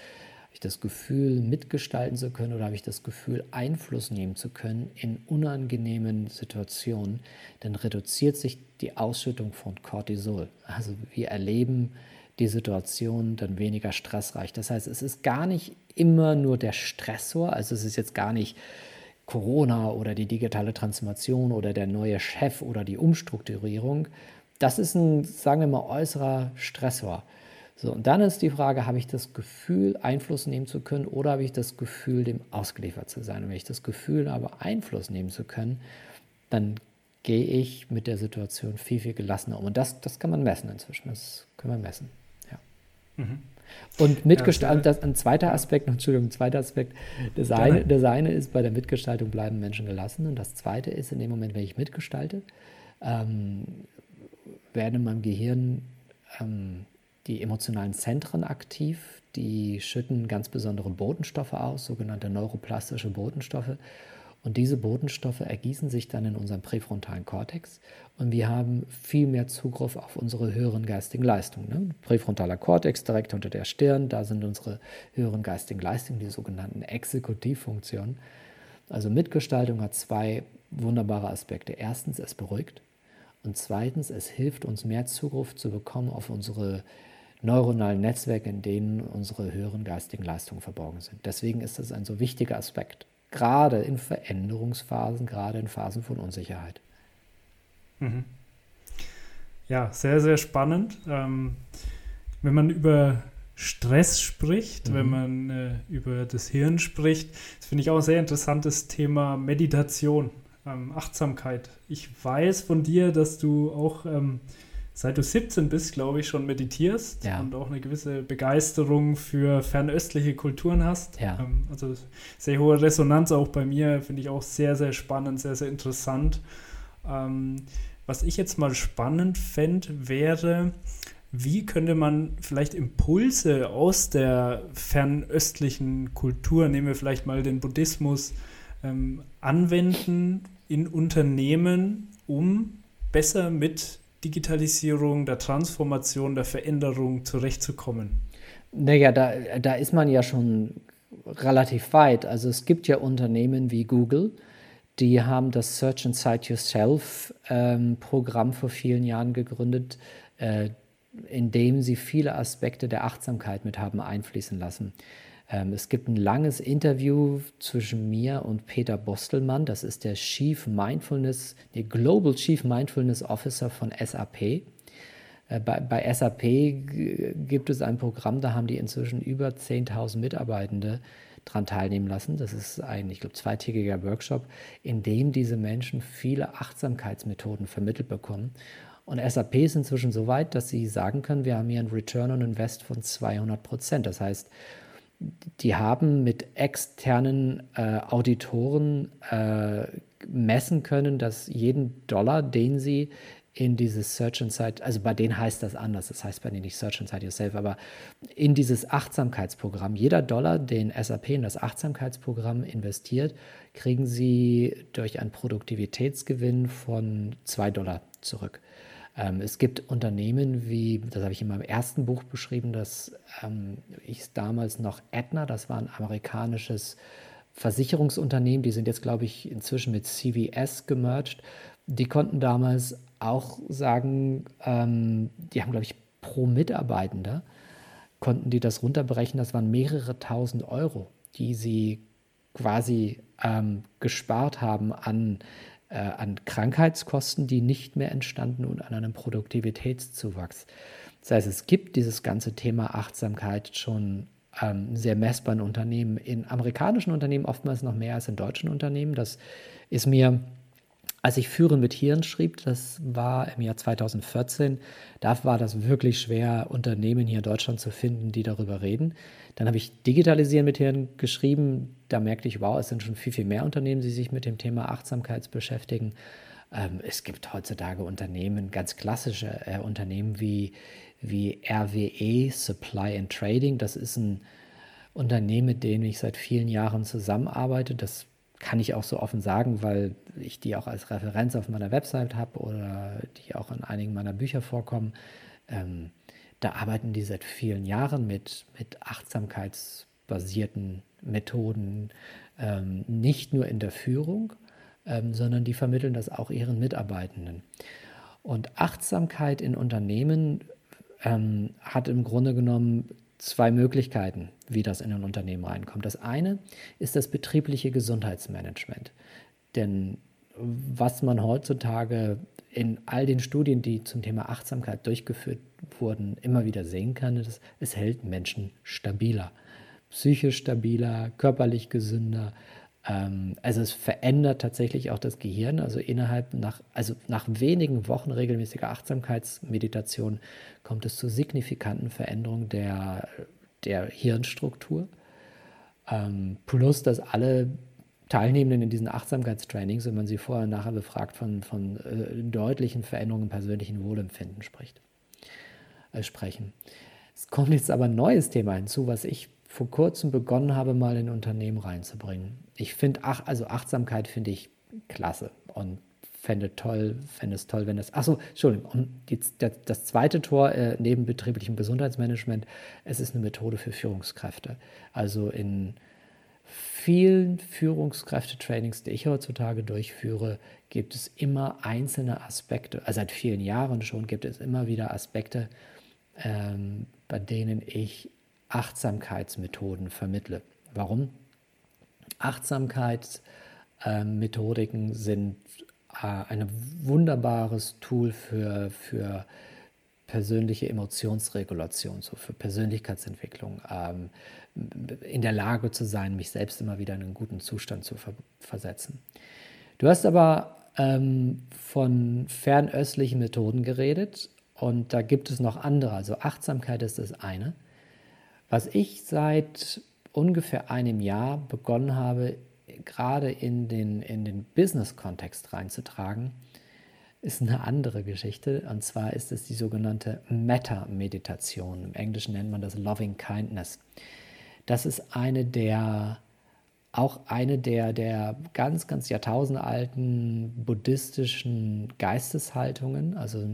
Habe ich das Gefühl, mitgestalten zu können oder habe ich das Gefühl, Einfluss nehmen zu können in unangenehmen Situationen, dann reduziert sich die Ausschüttung von Cortisol. Also wir erleben die Situation dann weniger stressreich. Das heißt, es ist gar nicht immer nur der Stressor, also es ist jetzt gar nicht Corona oder die digitale Transformation oder der neue Chef oder die Umstrukturierung. Das ist ein, sagen wir mal, äußerer Stressor. So, und dann ist die Frage, habe ich das Gefühl, Einfluss nehmen zu können oder habe ich das Gefühl, dem ausgeliefert zu sein? Und wenn ich das Gefühl habe, Einfluss nehmen zu können, dann gehe ich mit der Situation viel, viel gelassener um. Und das, das kann man messen inzwischen. Das kann man messen. Ja. Mhm. Und Mitgestaltung, das, ein zweiter Aspekt, Entschuldigung, ein zweiter Aspekt, das eine, das eine ist, bei der Mitgestaltung bleiben Menschen gelassen. Und das zweite ist, in dem Moment, wenn ich mitgestalte, ähm, werden in meinem Gehirn ähm, die emotionalen Zentren aktiv, die schütten ganz besondere Botenstoffe aus, sogenannte neuroplastische Botenstoffe. Und diese Botenstoffe ergießen sich dann in unserem präfrontalen Kortex und wir haben viel mehr Zugriff auf unsere höheren geistigen Leistungen. Ne? Präfrontaler Kortex direkt unter der Stirn, da sind unsere höheren geistigen Leistungen, die sogenannten Exekutivfunktionen. Also Mitgestaltung hat zwei wunderbare Aspekte. Erstens, es beruhigt und zweitens, es hilft uns mehr Zugriff zu bekommen auf unsere neuronalen Netzwerke, in denen unsere höheren geistigen Leistungen verborgen sind. Deswegen ist das ein so wichtiger Aspekt gerade in Veränderungsphasen, gerade in Phasen von Unsicherheit. Mhm. Ja, sehr, sehr spannend. Ähm, wenn man über Stress spricht, mhm. wenn man äh, über das Hirn spricht, das finde ich auch ein sehr interessantes Thema Meditation, ähm, Achtsamkeit. Ich weiß von dir, dass du auch ähm, seit du 17 bist, glaube ich, schon meditierst ja. und auch eine gewisse Begeisterung für fernöstliche Kulturen hast. Ja. Ähm, also sehr hohe Resonanz auch bei mir, finde ich auch sehr, sehr spannend, sehr, sehr interessant. Ähm, was ich jetzt mal spannend fände, wäre, wie könnte man vielleicht Impulse aus der fernöstlichen Kultur, nehmen wir vielleicht mal den Buddhismus, ähm, anwenden in Unternehmen, um besser mit Digitalisierung, der Transformation, der Veränderung zurechtzukommen? Naja, da, da ist man ja schon relativ weit. Also es gibt ja Unternehmen wie Google, die haben das Search Inside Yourself ähm, Programm vor vielen Jahren gegründet, äh, in dem sie viele Aspekte der Achtsamkeit mit haben einfließen lassen. Ähm, es gibt ein langes Interview zwischen mir und Peter Bostelmann, das ist der Chief Mindfulness, der Global Chief Mindfulness Officer von SAP. Äh, bei, bei, SAP gibt es ein Programm, da haben die inzwischen über 10.000 Mitarbeitende dran teilnehmen lassen. Das ist ein, ich glaube, zweitägiger Workshop, in dem diese Menschen viele Achtsamkeitsmethoden vermittelt bekommen. Und SAP ist inzwischen so weit, dass sie sagen können, wir haben hier einen Return on Invest von 200 Prozent. Das heißt, die haben mit externen äh, Auditoren äh, messen können, dass jeden Dollar, den sie in dieses Search Inside, also bei denen heißt das anders, das heißt bei denen nicht Search Inside Yourself, aber in dieses Achtsamkeitsprogramm, jeder Dollar, den SAP in das Achtsamkeitsprogramm investiert, kriegen sie durch einen Produktivitätsgewinn von zwei Dollar zurück. Ähm, es gibt Unternehmen wie, das habe ich in meinem ersten Buch beschrieben, das ähm, ich damals noch Aetna, das war ein amerikanisches Versicherungsunternehmen, die sind jetzt, glaube ich, inzwischen mit CVS gemerged. Die konnten damals auch sagen, ähm, die haben, glaube ich, pro Mitarbeitender, konnten die das runterbrechen, das waren mehrere tausend Euro, die sie quasi ähm, gespart haben an äh, an Krankheitskosten, die nicht mehr entstanden und an einem Produktivitätszuwachs. Das heißt, es gibt dieses ganze Thema Achtsamkeit schon ähm, sehr messbar in Unternehmen, in amerikanischen Unternehmen oftmals noch mehr als in deutschen Unternehmen. Das ist mir als ich Führen mit Hirn schrieb, das war im Jahr 2014, da war das wirklich schwer, Unternehmen hier in Deutschland zu finden, die darüber reden. Dann habe ich Digitalisieren mit Hirn geschrieben. Da merkte ich, wow, es sind schon viel, viel mehr Unternehmen, die sich mit dem Thema Achtsamkeit beschäftigen. Ähm, es gibt heutzutage Unternehmen, ganz klassische äh, Unternehmen wie, wie RWE, Supply and Trading. Das ist ein Unternehmen, mit dem ich seit vielen Jahren zusammenarbeite. Das kann ich auch so offen sagen, weil ich die auch als Referenz auf meiner Website habe oder die auch in einigen meiner Bücher vorkommen. Ähm, da arbeiten die seit vielen Jahren mit, mit achtsamkeitsbasierten Methoden, ähm, nicht nur in der Führung, ähm, sondern die vermitteln das auch ihren Mitarbeitenden. Und Achtsamkeit in Unternehmen ähm, hat im Grunde genommen zwei Möglichkeiten, wie das in ein Unternehmen reinkommt. Das eine ist das betriebliche Gesundheitsmanagement. Denn was man heutzutage in all den Studien, die zum Thema Achtsamkeit durchgeführt wurden, immer wieder sehen kann, ist, es hält Menschen stabiler, psychisch stabiler, körperlich gesünder. Ähm, also es verändert tatsächlich auch das Gehirn. Also innerhalb nach, also nach wenigen Wochen regelmäßiger Achtsamkeitsmeditation kommt es zu signifikanten Veränderungen der, der Hirnstruktur. Ähm, plus, dass alle Teilnehmenden in diesen Achtsamkeitstrainings, wenn man sie vorher und nachher befragt, von, von äh, deutlichen Veränderungen im persönlichen Wohlempfinden spricht, äh, sprechen. Es kommt jetzt aber ein neues Thema hinzu, was ich vor kurzem begonnen habe, mal in Unternehmen reinzubringen. Ich finde, ach, also Achtsamkeit finde ich klasse und fände toll, fände es toll, wenn das. Achso, Entschuldigung. Und die, das, das, zweite Tor äh, neben betrieblichem Gesundheitsmanagement, es ist eine Methode für Führungskräfte. Also in vielen Führungskräftetrainings, die ich heutzutage durchführe, gibt es immer einzelne Aspekte, also seit vielen Jahren schon gibt es immer wieder Aspekte, ähm, bei denen ich Achtsamkeitsmethoden vermittle. Warum? Achtsamkeitsmethodiken sind äh, ein wunderbares Tool für, für persönliche Emotionsregulation, so für Persönlichkeitsentwicklung, ähm, in der Lage zu sein, mich selbst immer wieder in einen guten Zustand zu ver versetzen. Du hast aber ähm, von fernöstlichen Methoden geredet und da gibt es noch andere. Also Achtsamkeit ist das eine. Was ich seit ungefähr einem Jahr begonnen habe, gerade in den, in den Business-Kontext reinzutragen, ist eine andere Geschichte. Und zwar ist es die sogenannte Metta-Meditation. Im Englischen nennt man das Loving Kindness. Das ist eine der, auch eine der, der ganz, ganz jahrtausendalten buddhistischen Geisteshaltungen. Also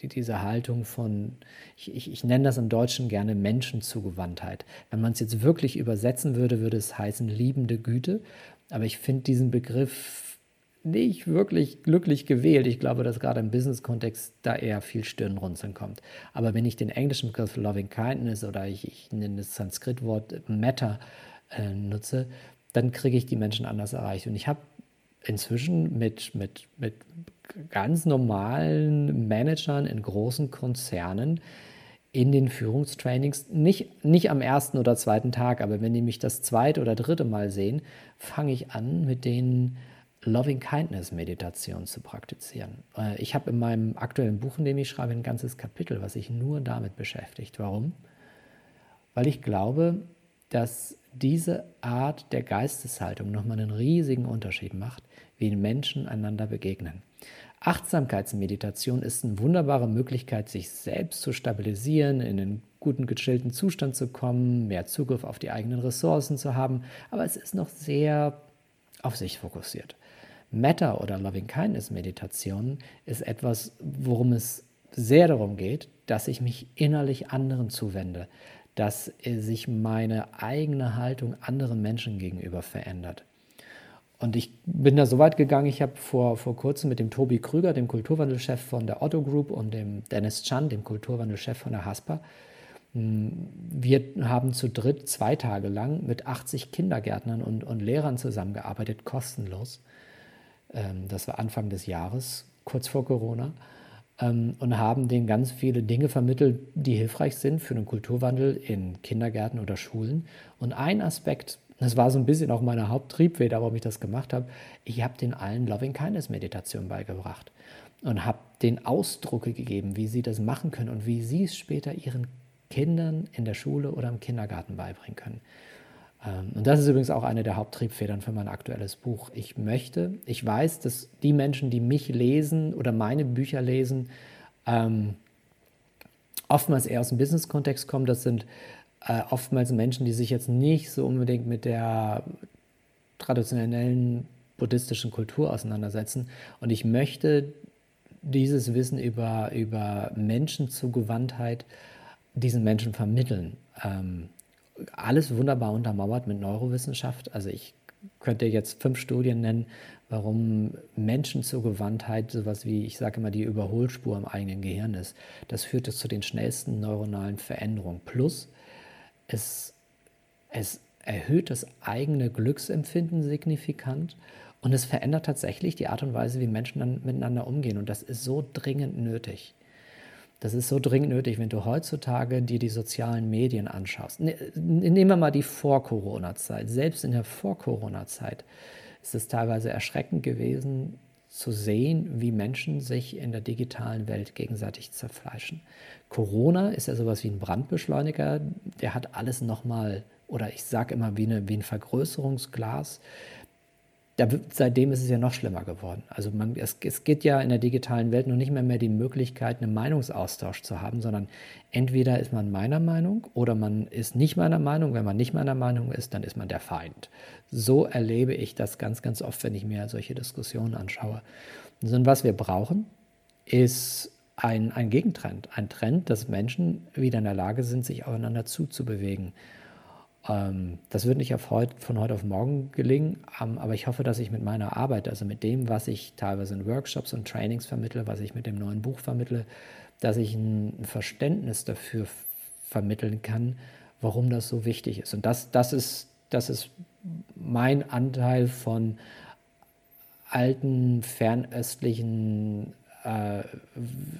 die, diese Haltung von, ich, ich, ich nenne das im Deutschen gerne Menschenzugewandtheit. Wenn man es jetzt wirklich übersetzen würde, würde es heißen liebende Güte. Aber ich finde diesen Begriff nicht wirklich glücklich gewählt. Ich glaube, dass gerade im Business-Kontext da eher viel Stirnrunzeln kommt. Aber wenn ich den englischen Begriff Loving Kindness oder ich, ich nenne das Sanskrit-Wort Metta äh, nutze, dann kriege ich die Menschen anders erreicht. Und ich habe inzwischen mit, mit, mit ganz normalen Managern in großen Konzernen in den Führungstrainings, nicht, nicht am ersten oder zweiten Tag, aber wenn die mich das zweite oder dritte Mal sehen, fange ich an, mit denen Loving Kindness Meditation zu praktizieren. Äh, ich habe in meinem aktuellen Buch, in dem ich schreibe, ein ganzes Kapitel, was sich nur damit beschäftigt. Warum? Weil ich glaube, dass diese Art der Geisteshaltung nochmal einen riesigen Unterschied macht, wie Menschen einander begegnen. Achtsamkeitsmeditation ist eine wunderbare Möglichkeit, sich selbst zu stabilisieren, in einen guten, gechillten Zustand zu kommen, mehr Zugriff auf die eigenen Ressourcen zu haben, aber es ist noch sehr auf sich fokussiert. Metta oder Loving Kindness Meditation ist etwas, worum es sehr darum geht, dass ich mich innerlich anderen zuwende, dass sich meine eigene Haltung anderen Menschen gegenüber verändert. Und ich bin da so weit gegangen, ich habe vor, vor kurzem mit dem Tobi Krüger, dem Kulturwandelchef von der Otto Group und dem Dennis Chan, dem Kulturwandelchef von der Haspa, hm, wir haben zu dritt zwei Tage lang mit 80 Kindergärtnern und, und Lehrern zusammengearbeitet, kostenlos. Ähm, das war Anfang des Jahres, kurz vor Corona, ähm, und haben denen ganz viele Dinge vermittelt, die hilfreich sind für den Kulturwandel in Kindergärten oder Schulen. Und ein Aspekt das war so ein bisschen auch meine Haupttriebfeder, warum ich das gemacht habe. Ich habe den allen Loving Kindness Meditation beigebracht und habe den Ausdrucke gegeben, wie sie das machen können und wie sie es später ihren Kindern in der Schule oder im Kindergarten beibringen können. Ähm, und das ist übrigens auch eine der Haupttriebfedern für mein aktuelles Buch. Ich möchte, ich weiß, dass die Menschen, die mich lesen oder meine Bücher lesen, ähm, oftmals eher aus dem Business-Kontext kommen. Das sind äh, oftmals Menschen, die sich jetzt nicht so unbedingt mit der traditionellen buddhistischen Kultur auseinandersetzen. Und ich möchte dieses Wissen über, über Menschenzugewandtheit diesen Menschen vermitteln. Ähm, alles wunderbar untermauert mit Neurowissenschaft. Also ich könnte jetzt fünf Studien nennen, warum Menschenzugewandtheit sowas wie, ich sage immer, die Überholspur im eigenen Gehirn ist. Das führt zu den schnellsten neuronalen Veränderungen. Plus, es, es erhöht das eigene Glücksempfinden signifikant und es verändert tatsächlich die Art und Weise, wie Menschen dann miteinander umgehen. Und das ist so dringend nötig. Das ist so dringend nötig, wenn du heutzutage dir die sozialen Medien anschaust. Ne, nehmen wir mal die Vor-Corona-Zeit. Selbst in der Vor-Corona-Zeit ist es teilweise erschreckend gewesen, zu sehen, wie Menschen sich in der digitalen Welt gegenseitig zerfleischen. Corona ist ja sowas wie ein Brandbeschleuniger, der hat alles nochmal, oder ich sage immer wie, eine, wie ein Vergrößerungsglas da, seitdem ist es ja noch schlimmer geworden. Also man, es, es geht ja in der digitalen Welt noch nicht mehr, mehr die Möglichkeit, einen Meinungsaustausch zu haben, sondern entweder ist man meiner Meinung oder man ist nicht meiner Meinung. Wenn man nicht meiner Meinung ist, dann ist man der Feind. So erlebe ich das ganz, ganz oft, wenn ich mir solche Diskussionen anschaue. Und was wir brauchen, ist ein, ein Gegentrend. Ein Trend, dass Menschen wieder in der Lage sind, sich aufeinander zuzubewegen. Ähm, das wird nicht heut, von heute auf morgen gelingen, ähm, aber ich hoffe, dass ich mit meiner Arbeit, also mit dem, was ich teilweise in Workshops und Trainings vermittle, was ich mit dem neuen Buch vermittle, dass ich ein Verständnis dafür vermitteln kann, warum das so wichtig ist. Und das, das, ist, das ist mein Anteil von alten, fernöstlichen äh,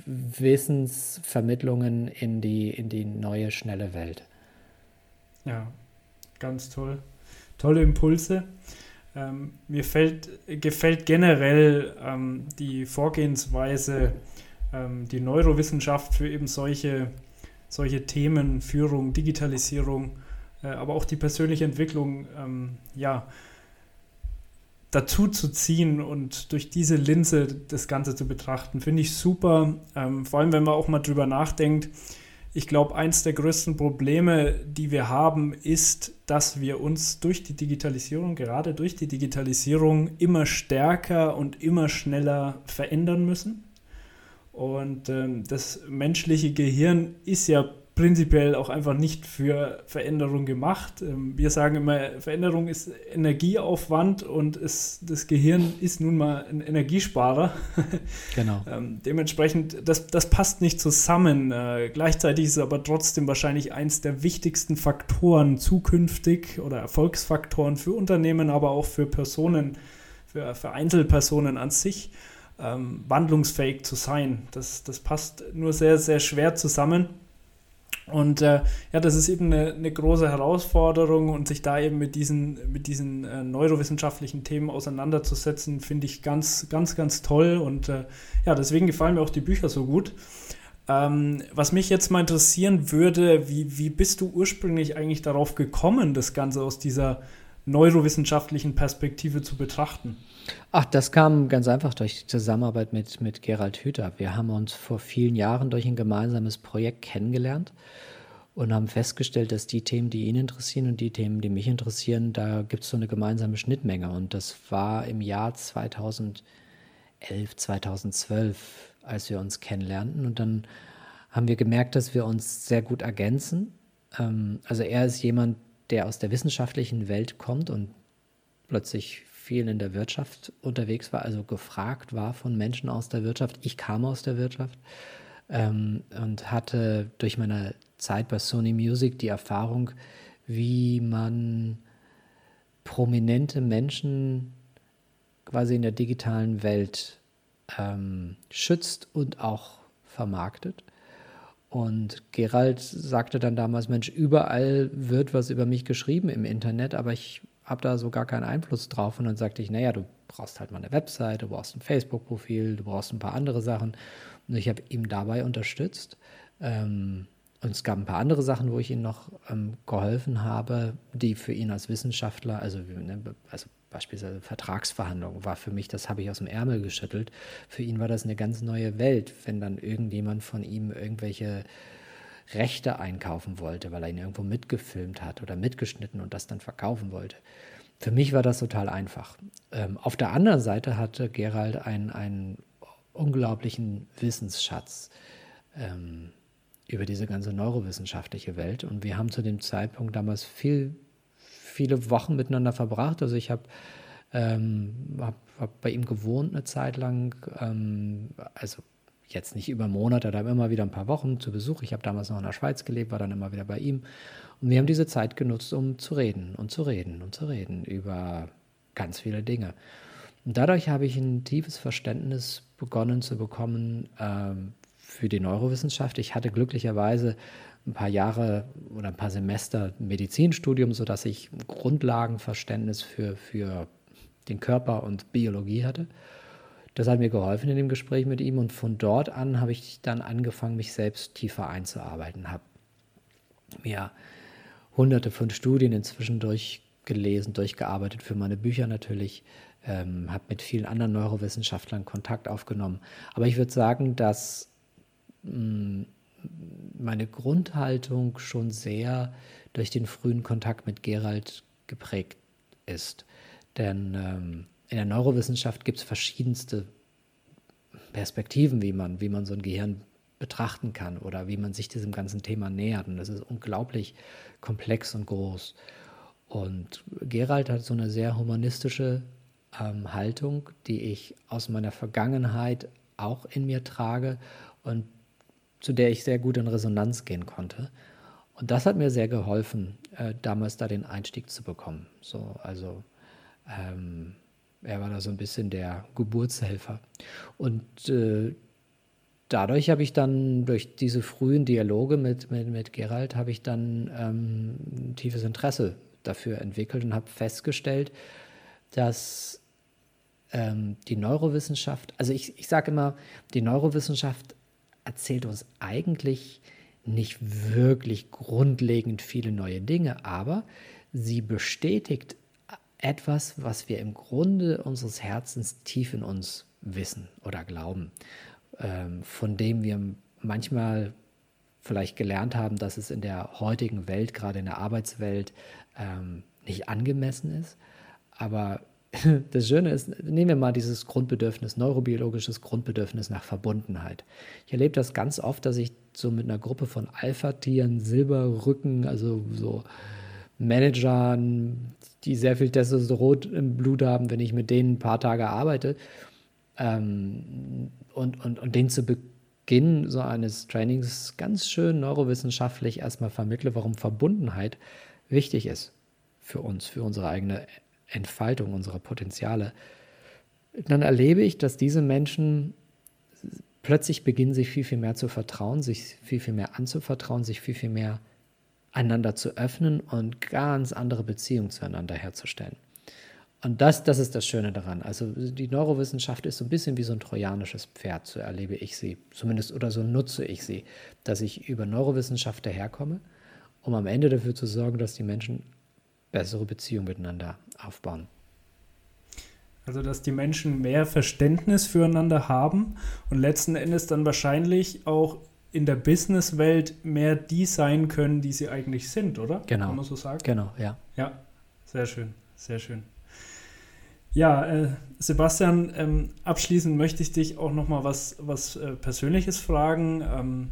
Wissensvermittlungen in die, in die neue, schnelle Welt. Ja, ganz toll. Tolle Impulse. Ähm, mir fällt, gefällt generell ähm, die Vorgehensweise, ähm, die Neurowissenschaft für eben solche, solche Themen, Führung, Digitalisierung, äh, aber auch die persönliche Entwicklung, ähm, ja, dazu zu ziehen und durch diese Linse das Ganze zu betrachten, finde ich super. Ähm, vor allem, wenn man auch mal drüber nachdenkt, ich glaube, eins der größten Probleme, die wir haben, ist, dass wir uns durch die Digitalisierung, gerade durch die Digitalisierung, immer stärker und immer schneller verändern müssen. Und ähm, das menschliche Gehirn ist ja prinzipiell auch einfach nicht für Veränderung gemacht. Ähm, wir sagen immer, Veränderung ist Energieaufwand und es, das Gehirn ist nun mal ein Energiesparer. Genau. Ähm, dementsprechend, das, das passt nicht zusammen. Äh, gleichzeitig ist es aber trotzdem wahrscheinlich eins der wichtigsten Faktoren zukünftig oder Erfolgsfaktoren für Unternehmen, aber auch für Personen, für, für Einzelpersonen an sich. Ähm, wandlungsfähig zu sein. Das, das passt nur sehr, sehr schwer zusammen. Und äh, ja, das ist eben eine, eine, große Herausforderung und sich da eben mit diesen, mit diesen äh, neurowissenschaftlichen Themen auseinanderzusetzen, finde ich ganz, ganz, ganz toll. Und äh, ja, deswegen gefallen mir auch die Bücher so gut. Ähm, was mich jetzt mal interessieren würde, wie, wie bist du ursprünglich eigentlich darauf gekommen, das Ganze aus dieser neurowissenschaftlichen Perspektive zu betrachten? Ach, das kam ganz einfach durch die Zusammenarbeit mit, mit Gerald Hüther. Wir haben uns vor vielen Jahren durch ein gemeinsames Projekt kennengelernt und haben festgestellt, dass die Themen, die ihn interessieren und die Themen, die mich interessieren, da gibt es so eine gemeinsame Schnittmenge. Und das war im Jahr 2011, 2012, als wir uns kennenlernten. Und dann haben wir gemerkt, dass wir uns sehr gut ergänzen. Ähm, also er ist jemand, der aus der wissenschaftlichen Welt kommt und plötzlich viel in der Wirtschaft unterwegs war, also gefragt war von Menschen aus der Wirtschaft. Ich kam aus der Wirtschaft ähm, und hatte durch meine Zeit bei Sony Music die Erfahrung, wie man prominente Menschen quasi in der digitalen Welt ähm, schützt und auch vermarktet. Und Gerald sagte dann damals, Mensch, überall wird was über mich geschrieben im Internet, aber ich habe da so gar keinen Einfluss drauf. Und dann sagte ich, naja, du brauchst halt mal eine Website, du brauchst ein Facebook-Profil, du brauchst ein paar andere Sachen. Und ich habe ihm dabei unterstützt. Ähm, und es gab ein paar andere Sachen, wo ich ihm noch ähm, geholfen habe, die für ihn als Wissenschaftler, also, ne, also beispielsweise Vertragsverhandlungen, war für mich, das habe ich aus dem Ärmel geschüttelt. Für ihn war das eine ganz neue Welt, wenn dann irgendjemand von ihm irgendwelche Rechte einkaufen wollte, weil er ihn irgendwo mitgefilmt hat oder mitgeschnitten und das dann verkaufen wollte. Für mich war das total einfach. Ähm, auf der anderen Seite hatte Gerald einen, einen unglaublichen Wissensschatz ähm, über diese ganze neurowissenschaftliche Welt. Und wir haben zu dem Zeitpunkt damals viel, viele Wochen miteinander verbracht. Also ich habe ähm, hab, hab bei ihm gewohnt eine Zeit lang, ähm, also jetzt nicht über Monate, da immer wieder ein paar Wochen zu Besuch. Ich habe damals noch in der Schweiz gelebt, war dann immer wieder bei ihm. Und wir haben diese Zeit genutzt, um zu reden und zu reden und zu reden über ganz viele Dinge. Und dadurch habe ich ein tiefes Verständnis begonnen zu bekommen ähm, für die Neurowissenschaft. Ich hatte glücklicherweise ein paar Jahre oder ein paar Semester Medizinstudium, sodass ich Grundlagenverständnis für, für den Körper und Biologie hatte. Das hat mir geholfen in dem Gespräch mit ihm und von dort an habe ich dann angefangen, mich selbst tiefer einzuarbeiten, habe mir hunderte von Studien inzwischen durchgelesen, durchgearbeitet für meine Bücher natürlich, ähm, habe mit vielen anderen Neurowissenschaftlern Kontakt aufgenommen. Aber ich würde sagen, dass mh, mm, meine Grundhaltung schon sehr durch den frühen Kontakt mit Gerald geprägt ist. Denn ähm, in der Neurowissenschaft gibt es verschiedenste Perspektiven, wie man, wie man so ein Gehirn betrachten kann oder wie man sich diesem ganzen Thema nähert. Und das ist unglaublich komplex und groß. Und Gerald hat so eine sehr humanistische ähm, Haltung, die ich aus meiner Vergangenheit auch in mir trage und zu der ich sehr gut in Resonanz gehen konnte. Und das hat mir sehr geholfen, äh, damals da den Einstieg zu bekommen. So, also ähm, er war da so ein bisschen der Geburtshelfer. Und äh, dadurch habe ich dann, durch diese frühen Dialoge mit, mit, mit Gerald, habe ich dann ähm, ein tiefes Interesse dafür entwickelt und habe festgestellt, dass ähm, die Neurowissenschaft, also ich, ich sage immer, die Neurowissenschaft erzählt uns eigentlich nicht wirklich grundlegend viele neue Dinge, aber sie bestätigt etwas, was wir im Grunde unseres Herzens tief in uns wissen oder glauben, ähm, von dem wir manchmal vielleicht gelernt haben, dass es in der heutigen Welt, gerade in der Arbeitswelt, ähm, nicht angemessen ist. Aber das Schöne ist, nehmen wir mal dieses Grundbedürfnis, neurobiologisches Grundbedürfnis nach Verbundenheit. Ich erlebe das ganz oft, dass ich so mit einer Gruppe von Alpha-Tieren, Silberrücken, also so Managern, die sehr viel Testosteron im Blut haben, wenn ich mit denen ein paar Tage arbeite. Ähm, und, und, und denen zu Beginn so eines Trainings ganz schön neurowissenschaftlich erstmal vermittle, warum Verbundenheit wichtig ist für uns, für unsere eigene Entfaltung unserer Potenziale. Dann erlebe ich, dass diese Menschen plötzlich beginnen, sich viel, viel mehr zu vertrauen, sich viel, viel mehr anzuvertrauen, sich viel, viel mehr einander zu öffnen und ganz andere Beziehungen zueinander herzustellen. Und das, das ist das Schöne daran. Also die Neurowissenschaft ist so ein bisschen wie so ein trojanisches Pferd, so erlebe ich sie. Zumindest oder so nutze ich sie, dass ich über Neurowissenschaft daherkomme, um am Ende dafür zu sorgen, dass die Menschen bessere Beziehungen miteinander aufbauen. Also dass die Menschen mehr Verständnis füreinander haben und letzten Endes dann wahrscheinlich auch in der Businesswelt mehr die sein können, die sie eigentlich sind, oder? Genau. Kann man so sagen? Genau, ja. Ja, sehr schön, sehr schön. Ja, äh, Sebastian, ähm, abschließend möchte ich dich auch noch mal was, was äh, Persönliches fragen. Ähm,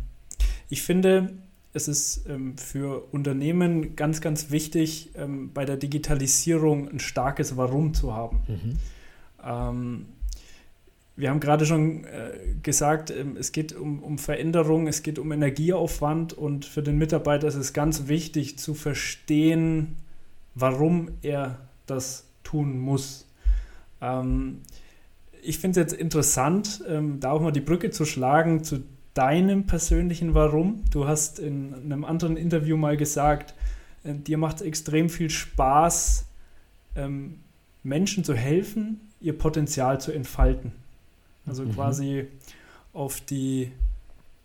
ich finde, es ist ähm, für Unternehmen ganz, ganz wichtig, ähm, bei der Digitalisierung ein starkes Warum zu haben. Mhm. Ähm, wir haben gerade schon äh, gesagt, ähm, es geht um, um Veränderung, es geht um Energieaufwand und für den Mitarbeiter ist es ganz wichtig zu verstehen, warum er das tun muss. Ähm, ich finde es jetzt interessant, da auch mal die Brücke zu schlagen zu deinem persönlichen Warum. Du hast in einem anderen Interview mal gesagt, äh, dir macht es extrem viel Spaß, ähm, Menschen zu helfen, ihr Potenzial zu entfalten. Also mhm. quasi auf die,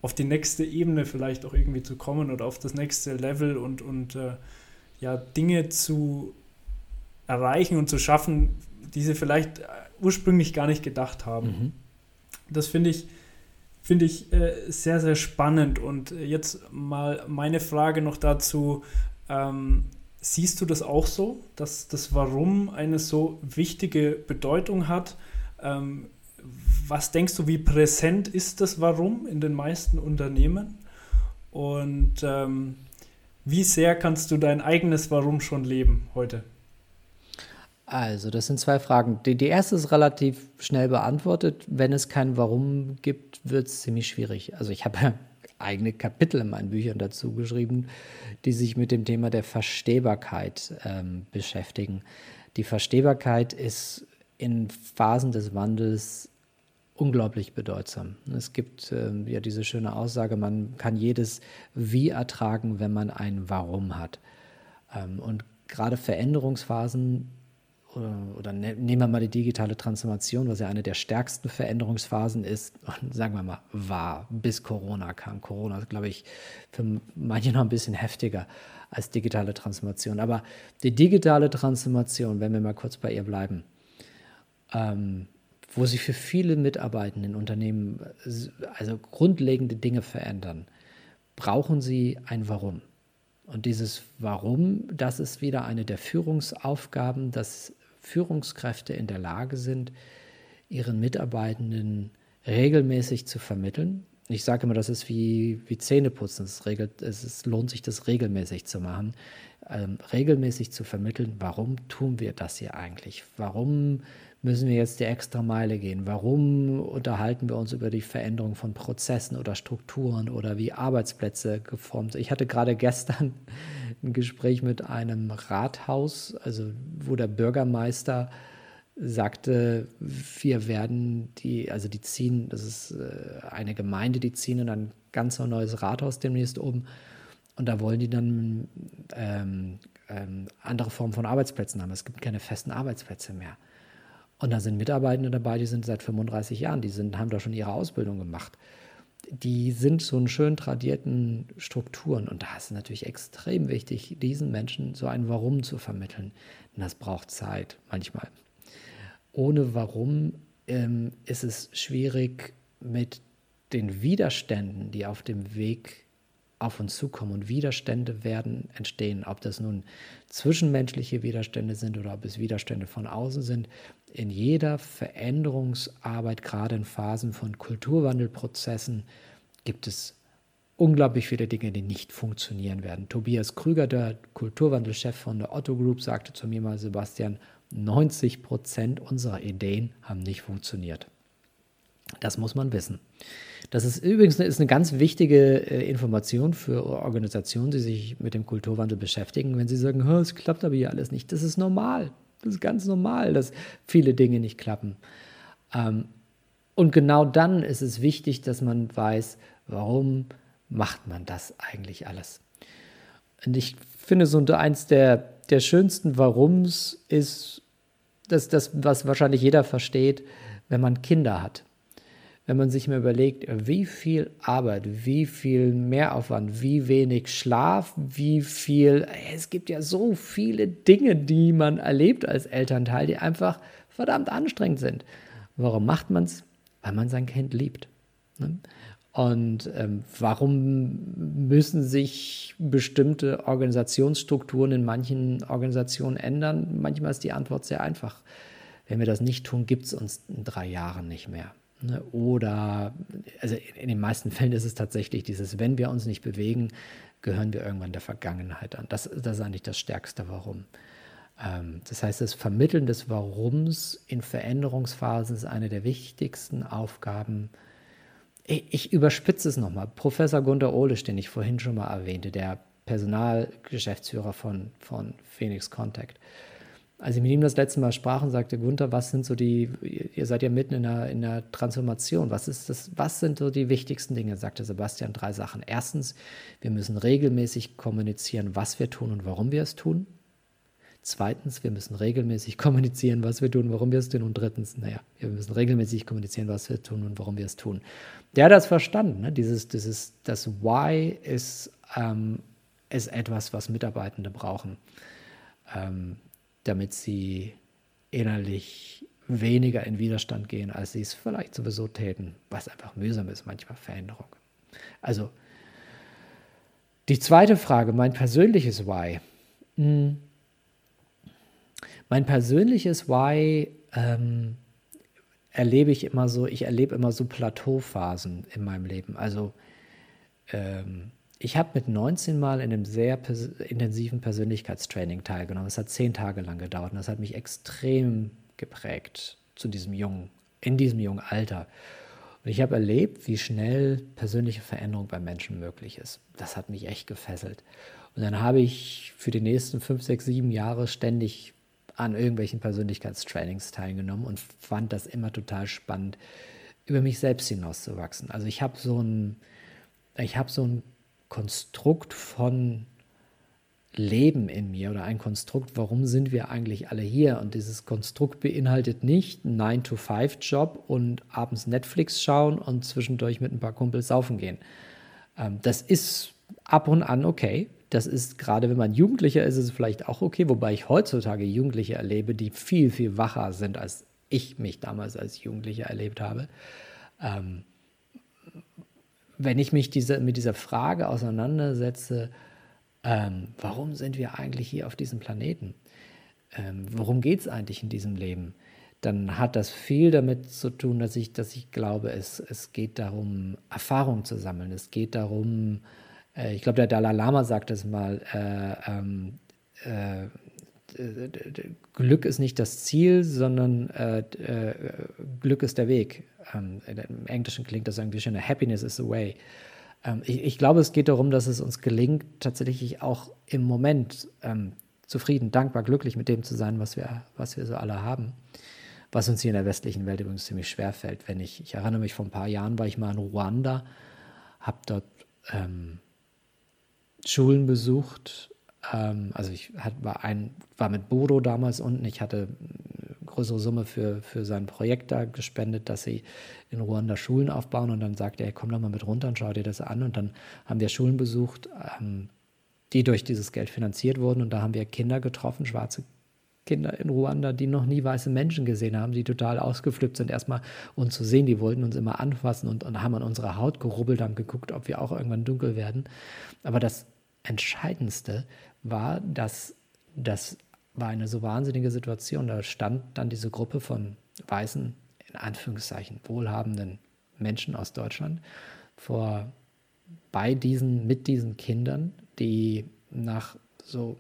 auf die nächste Ebene vielleicht auch irgendwie zu kommen oder auf das nächste Level und, und äh, ja, Dinge zu erreichen und zu schaffen, die sie vielleicht äh, ursprünglich gar nicht gedacht haben. Mhm. Das finde ich, finde ich äh, sehr, sehr spannend. Und jetzt mal meine Frage noch dazu. Ähm, siehst du das auch so, dass das Warum eine so wichtige Bedeutung hat? Ähm, was denkst du, wie präsent ist das Warum in den meisten Unternehmen? Und ähm, wie sehr kannst du dein eigenes Warum schon leben heute? Also, das sind zwei Fragen. Die, die erste ist relativ schnell beantwortet. Wenn es kein Warum gibt, wird es ziemlich schwierig. Also, ich habe eigene Kapitel in meinen Büchern dazu geschrieben, die sich mit dem Thema der Verstehbarkeit ähm, beschäftigen. Die Verstehbarkeit ist in Phasen des Wandels unglaublich bedeutsam. Es gibt äh, ja diese schöne Aussage, man kann jedes Wie ertragen, wenn man ein Warum hat. Ähm, und gerade Veränderungsphasen oder, ne, nehmen wir mal die digitale Transformation, was ja eine der stärksten Veränderungsphasen ist, sagen wir mal, war, bis Corona kam. Corona ist, glaube ich, für manche noch ein bisschen heftiger als digitale Transformation. Aber die digitale Transformation, wenn wir mal kurz bei ihr bleiben, ähm, wo sich für viele Mitarbeitende in Unternehmen also grundlegende Dinge verändern, brauchen sie ein Warum. Und dieses Warum, das ist wieder eine der Führungsaufgaben, dass Führungskräfte in der Lage sind, ihren Mitarbeitenden regelmäßig zu vermitteln. Ich sage immer, das ist wie, wie Zähneputzen. Es, regelt, es ist, lohnt sich, das regelmäßig zu machen. Ähm, regelmäßig zu vermitteln, warum tun wir das hier eigentlich? Warum müssen wir jetzt die extra Meile gehen? Warum unterhalten wir uns über die Veränderung von Prozessen oder Strukturen oder wie Arbeitsplätze geformt sind? Ich hatte gerade gestern ein Gespräch mit einem Rathaus, also wo der Bürgermeister sagte, wir werden die, also die ziehen, das ist äh, eine Gemeinde, die ziehen in ein ganz neues Rathaus demnächst um. Und da wollen die dann ähm, ähm, andere Formen von Arbeitsplätzen haben. Es gibt keine festen Arbeitsplätze mehr. Und da sind Mitarbeitende dabei, die sind seit 35 Jahren, die sind, haben da schon ihre Ausbildung gemacht. Die sind so in schön tradierten Strukturen. Und da ist es natürlich extrem wichtig, diesen Menschen so ein Warum zu vermitteln. Und das braucht Zeit manchmal. Ohne Warum ähm, ist es schwierig, mit den Widerständen, die auf dem Weg auf uns zukommen und Widerstände werden entstehen, ob das nun zwischenmenschliche Widerstände sind oder ob es Widerstände von außen sind. In jeder Veränderungsarbeit, gerade in Phasen von Kulturwandelprozessen, gibt es unglaublich viele Dinge, die nicht funktionieren werden. Tobias Krüger, der Kulturwandelchef von der Otto Group, sagte zu mir mal, Sebastian, 90 Prozent unserer Ideen haben nicht funktioniert. Das muss man wissen. Das ist übrigens eine, ist eine ganz wichtige äh, Information für Organisationen, die sich mit dem Kulturwandel beschäftigen, wenn sie sagen, es klappt aber hier alles nicht. Das ist normal. Das ist ganz normal, dass viele Dinge nicht klappen. Ähm, und genau dann ist es wichtig, dass man weiß, warum macht man das eigentlich alles. Und ich finde, so eins der, der schönsten Warums ist, dass das, was wahrscheinlich jeder versteht, wenn man Kinder hat wenn man sich mal überlegt, wie viel Arbeit, wie viel Mehraufwand, wie wenig Schlaf, wie viel, es gibt ja so viele Dinge, die man erlebt als Elternteil, die einfach verdammt anstrengend sind. Warum macht man es? Weil man sein Kind liebt. Ne? Und ähm, warum müssen sich bestimmte Organisationsstrukturen in manchen Organisationen ändern? Manchmal ist die Antwort sehr einfach. Wenn wir das nicht tun, gibt es uns in drei Jahren nicht mehr. Ne? Oder, also in den meisten Fällen ist es tatsächlich dieses, wenn wir uns nicht bewegen, gehören wir irgendwann der Vergangenheit an. Das, das ist eigentlich das Stärkste Warum. Ähm, das heißt, das Vermitteln des Warums in Veränderungsphasen ist eine der wichtigsten Aufgaben. Ich, ich überspitze es nochmal. Professor Gunter Ohlisch, den ich vorhin schon mal erwähnte, der Personalgeschäftsführer von, von Phoenix Contact, als ich mit ihm das letzte Mal sprach sagte, Gunther, was sind so die, ihr seid ja mitten in einer, in einer Transformation, was ist das, was sind so die wichtigsten Dinge, sagte Sebastian, drei Sachen. Erstens, wir müssen regelmäßig kommunizieren, was wir tun und warum wir es tun. Zweitens, wir müssen regelmäßig kommunizieren, was wir tun, warum wir es tun. Und drittens, naja, wir müssen regelmäßig kommunizieren, was wir tun und warum wir es tun. Der hat das verstanden. Ne? Dieses, dieses, das Why ist, ähm, ist etwas, was Mitarbeitende brauchen, ähm, damit sie innerlich weniger in Widerstand gehen, als sie es vielleicht sowieso täten, was einfach mühsam ist, manchmal Veränderung. Also, die zweite Frage, mein persönliches Why. Hm. Mein persönliches Why ähm, erlebe ich immer so, ich erlebe immer so Plateauphasen in meinem Leben. Also, ähm, ich habe mit 19 Mal in einem sehr pers intensiven Persönlichkeitstraining teilgenommen. Es hat zehn Tage lang gedauert und das hat mich extrem geprägt zu diesem jungen, in diesem jungen Alter. Und ich habe erlebt, wie schnell persönliche Veränderung bei Menschen möglich ist. Das hat mich echt gefesselt. Und dann habe ich für die nächsten fünf, sechs, sieben Jahre ständig an irgendwelchen Persönlichkeitstrainings teilgenommen und fand das immer total spannend, über mich selbst hinauszuwachsen. Also ich habe so ein, ich habe so ein Konstrukt von Leben in mir oder ein Konstrukt, warum sind wir eigentlich alle hier? Und dieses Konstrukt beinhaltet nicht einen 9-to-5-Job und abends Netflix schauen und zwischendurch mit ein paar Kumpels saufen gehen. Ähm, das ist ab und an okay. Das ist gerade, wenn man Jugendlicher ist, ist es vielleicht auch okay, wobei ich heutzutage Jugendliche erlebe, die viel, viel wacher sind, als ich mich damals als Jugendlicher erlebt habe. Ähm, wenn ich mich diese, mit dieser Frage auseinandersetze, ähm, warum sind wir eigentlich hier auf diesem Planeten? Ähm, worum geht es eigentlich in diesem Leben? Dann hat das viel damit zu tun, dass ich, dass ich glaube, es, es geht darum, Erfahrung zu sammeln. Es geht darum, äh, ich glaube, der Dalai Lama sagt es mal, äh, ähm, äh, Glück ist nicht das Ziel, sondern äh, äh, Glück ist der Weg. Ähm, Im Englischen klingt das irgendwie schöner. Happiness is the way. Ähm, ich, ich, glaube, es geht darum, dass es uns gelingt, tatsächlich auch im Moment ähm, zufrieden, dankbar, glücklich mit dem zu sein, was wir, was wir so alle haben. Was uns hier in der westlichen Welt übrigens ziemlich schwer fällt. Wenn ich, ich erinnere mich, vor ein paar Jahren war ich mal in Ruanda, habe dort ähm, Schulen besucht ähm, also ich hat, war, ein, war mit Bodo damals unten. Ich hatte eine größere Summe für, für sein Projekt da gespendet, dass sie in Ruanda Schulen aufbauen. Und dann sagte er, komm doch mal mit runter und schau dir das an. Und dann haben wir Schulen besucht, ähm, die durch dieses Geld finanziert wurden. Und da haben wir Kinder getroffen, schwarze Kinder in Ruanda, die noch nie weiße Menschen gesehen haben, die total ausgeflippt sind, erstmal uns zu sehen. Die wollten uns immer anfassen und, und haben an unserer Haut gerubbelt, haben geguckt, ob wir auch irgendwann dunkel werden. Aber das Entscheidendste war, dass das war eine so wahnsinnige Situation. Da stand dann diese Gruppe von weißen, in Anführungszeichen, wohlhabenden Menschen aus Deutschland vor bei diesen, mit diesen Kindern, die nach so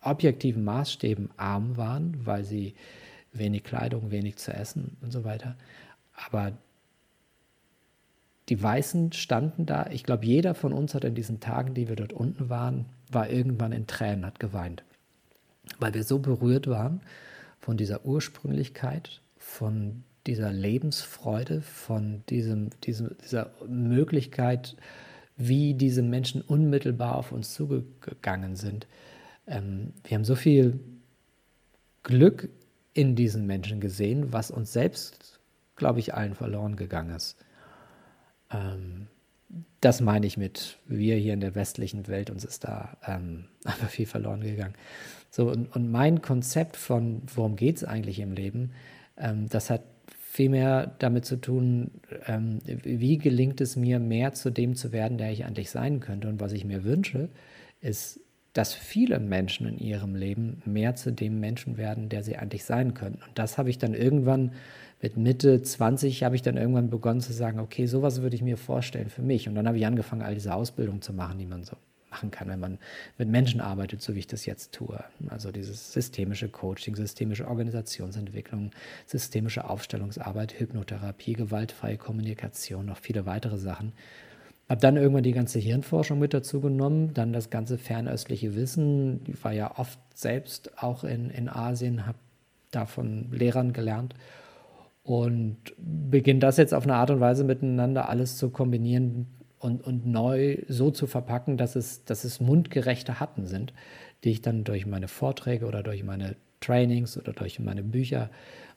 objektiven Maßstäben arm waren, weil sie wenig Kleidung, wenig zu essen und so weiter. Aber die Weißen standen da. Ich glaube, jeder von uns hat in diesen Tagen, die wir dort unten waren, war irgendwann in Tränen, hat geweint. Weil wir so berührt waren von dieser Ursprünglichkeit, von dieser Lebensfreude, von diesem, diesem, dieser Möglichkeit, wie diese Menschen unmittelbar auf uns zugegangen sind. Ähm, wir haben so viel Glück in diesen Menschen gesehen, was uns selbst, glaube ich, allen verloren gegangen ist. Ähm, das meine ich mit wir hier in der westlichen Welt, uns ist da ähm, aber viel verloren gegangen. So, und, und mein Konzept von, worum geht es eigentlich im Leben, ähm, das hat viel mehr damit zu tun, ähm, wie gelingt es mir, mehr zu dem zu werden, der ich eigentlich sein könnte. Und was ich mir wünsche, ist, dass viele Menschen in ihrem Leben mehr zu dem Menschen werden, der sie eigentlich sein können. Und das habe ich dann irgendwann mit Mitte 20 habe ich dann irgendwann begonnen zu sagen, okay, sowas würde ich mir vorstellen für mich. Und dann habe ich angefangen, all diese Ausbildungen zu machen, die man so machen kann, wenn man mit Menschen arbeitet, so wie ich das jetzt tue. Also dieses systemische Coaching, systemische Organisationsentwicklung, systemische Aufstellungsarbeit, Hypnotherapie, gewaltfreie Kommunikation, noch viele weitere Sachen. Habe dann irgendwann die ganze Hirnforschung mit dazu genommen, dann das ganze fernöstliche Wissen. Ich war ja oft selbst auch in, in Asien, habe da von Lehrern gelernt und beginne das jetzt auf eine Art und Weise miteinander alles zu kombinieren, und, und neu so zu verpacken, dass es, dass es mundgerechte Hatten sind, die ich dann durch meine Vorträge oder durch meine Trainings oder durch meine Bücher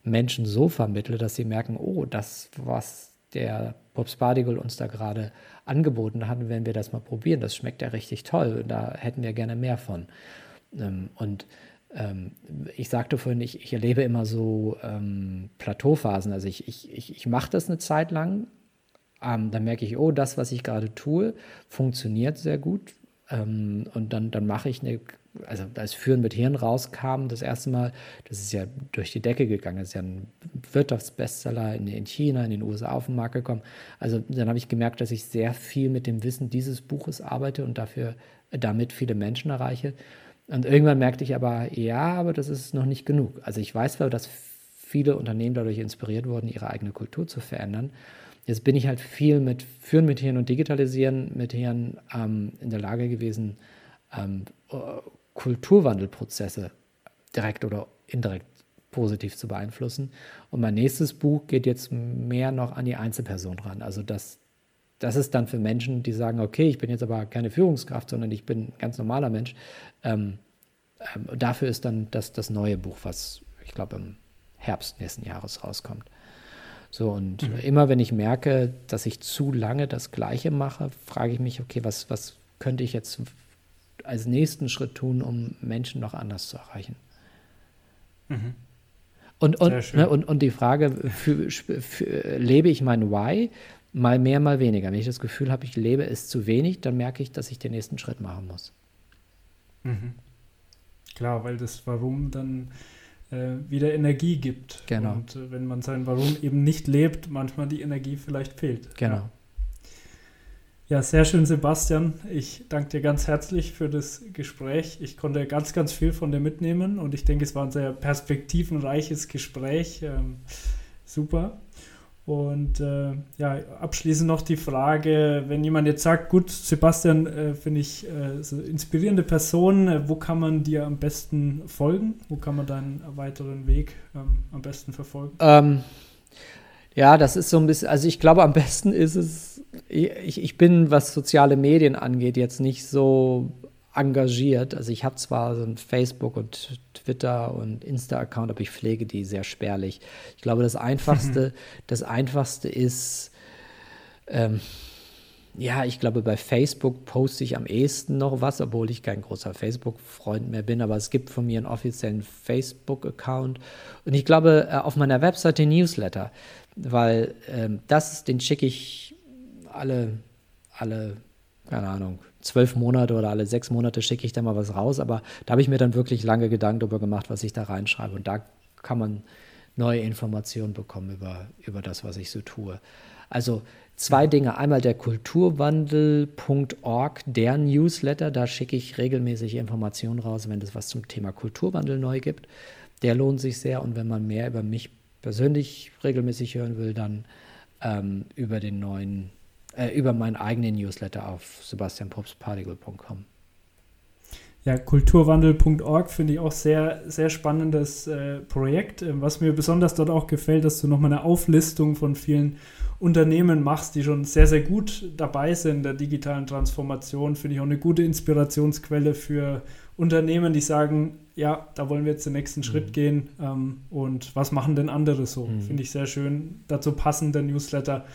Menschen so vermittle, dass sie merken, oh, das, was der Bob Spardigol uns da gerade angeboten hat, wenn wir das mal probieren, das schmeckt ja richtig toll, da hätten wir gerne mehr von. Ähm, und ähm, ich sagte vorhin, ich, ich erlebe immer so ähm, Plateauphasen. Also ich, ich, ich, ich mache das eine Zeit lang, ähm, dann merke ich, oh, das, was ich gerade tue, funktioniert sehr gut. Ähm, und dann, dann mache ich eine, also als Führen mit Hirn rauskam, das erste Mal, das ist ja durch die Decke gegangen, das ist ja ein Wirtschaftsbestseller in, in China, in den USA auf den Markt gekommen. Also dann habe ich gemerkt, dass ich sehr viel mit dem Wissen dieses Buches arbeite und dafür damit viele Menschen erreiche. Und irgendwann merkte ich aber, ja, aber das ist noch nicht genug. Also ich weiß zwar, dass viele Unternehmen dadurch inspiriert wurden, ihre eigene Kultur zu verändern. Jetzt bin ich halt viel mit Führen mit Hirn und Digitalisieren mit Hirn ähm, in der Lage gewesen, ähm, äh, Kulturwandelprozesse direkt oder indirekt positiv zu beeinflussen. Und mein nächstes Buch geht jetzt mehr noch an die Einzelperson ran. Also das, das ist dann für Menschen, die sagen, okay, ich bin jetzt aber keine Führungskraft, sondern ich bin ein ganz normaler Mensch. Ähm, ähm, dafür ist dann das, das neue Buch, was ich glaube im Herbst nächsten Jahres rauskommt. So, und mhm. immer wenn ich merke, dass ich zu lange das Gleiche mache, frage ich mich, okay, was, was könnte ich jetzt als nächsten Schritt tun, um Menschen noch anders zu erreichen? Mhm. Und, und, ne, und, und die Frage, für, für, lebe ich mein Why? Mal mehr, mal weniger. Wenn ich das Gefühl habe, ich lebe es zu wenig, dann merke ich, dass ich den nächsten Schritt machen muss. Mhm. Klar, weil das Warum dann äh, wieder Energie gibt. Genau. Und äh, wenn man sein Warum eben nicht lebt, manchmal die Energie vielleicht fehlt. Genau. Ja. Ja, sehr schön, Sebastian. Ich danke dir ganz herzlich für das Gespräch. Ich konnte ganz, ganz viel von dir mitnehmen und ich denke, es war ein sehr perspektivenreiches Gespräch. Ähm, super. Und äh, ja, abschließend noch die Frage, wenn jemand jetzt sagt, gut, Sebastian, äh, finde ich äh, so inspirierende Person, äh, wo kann man dir am besten folgen? Wo kann man deinen weiteren Weg ähm, am besten verfolgen? Ähm, ja, das ist so ein bisschen, also ich glaube, am besten ist es, ich, ich bin, was soziale Medien angeht, jetzt nicht so engagiert. Also ich habe zwar so ein Facebook und Twitter und Insta-Account, aber ich pflege die sehr spärlich. Ich glaube, das Einfachste, das Einfachste ist, ähm, ja, ich glaube, bei Facebook poste ich am ehesten noch was, obwohl ich kein großer Facebook-Freund mehr bin, aber es gibt von mir einen offiziellen Facebook-Account. Und ich glaube, äh, auf meiner Webseite Newsletter, weil ähm, das, den schicke ich alle, alle, keine Ahnung, zwölf Monate oder alle sechs Monate schicke ich da mal was raus, aber da habe ich mir dann wirklich lange Gedanken darüber gemacht, was ich da reinschreibe. Und da kann man neue Informationen bekommen über, über das, was ich so tue. Also zwei Dinge. Einmal der kulturwandel.org, der Newsletter, da schicke ich regelmäßig Informationen raus, wenn es was zum Thema Kulturwandel neu gibt. Der lohnt sich sehr und wenn man mehr über mich persönlich regelmäßig hören will, dann ähm, über den neuen äh, über meinen eigenen Newsletter auf sebastianpopsparticle.com. Ja, kulturwandel.org finde ich auch sehr, sehr spannendes äh, Projekt. Ähm, was mir besonders dort auch gefällt, dass du nochmal eine Auflistung von vielen Unternehmen machst, die schon sehr, sehr gut dabei sind in der digitalen Transformation. Finde ich auch eine gute Inspirationsquelle für Unternehmen, die sagen, ja, da wollen wir jetzt den nächsten mhm. Schritt gehen ähm, und was machen denn andere so? Mhm. Finde ich sehr schön. Dazu passender Newsletter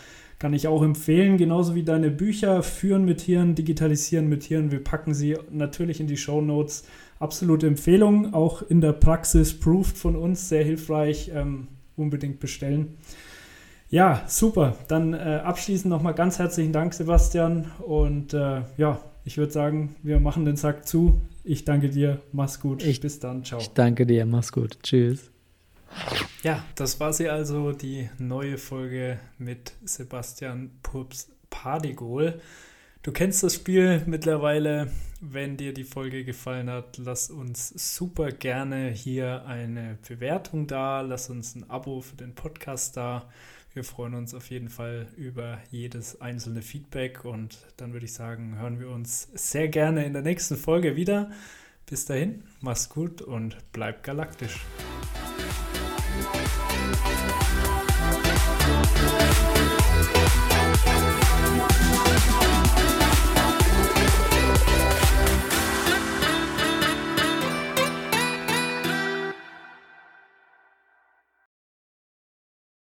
kann ich auch empfehlen, genauso wie deine Bücher Führen mit Tieren, Digitalisieren mit Tieren. Wir packen sie natürlich in die Show Notes. Absolute Empfehlung, auch in der Praxis proved von uns, sehr hilfreich. Ähm, unbedingt bestellen. Ja, super. Dann äh, abschließend nochmal ganz herzlichen Dank, Sebastian. Und äh, ja, ich würde sagen, wir machen den Sack zu. Ich danke dir. Mach's gut. Ich, Bis dann. Ciao. Ich danke dir. Mach's gut. Tschüss. Ja, das war sie also, die neue Folge mit Sebastian Pups Pardigol. Du kennst das Spiel mittlerweile. Wenn dir die Folge gefallen hat, lass uns super gerne hier eine Bewertung da. Lass uns ein Abo für den Podcast da. Wir freuen uns auf jeden Fall über jedes einzelne Feedback und dann würde ich sagen, hören wir uns sehr gerne in der nächsten Folge wieder. Bis dahin, mach's gut und bleib galaktisch.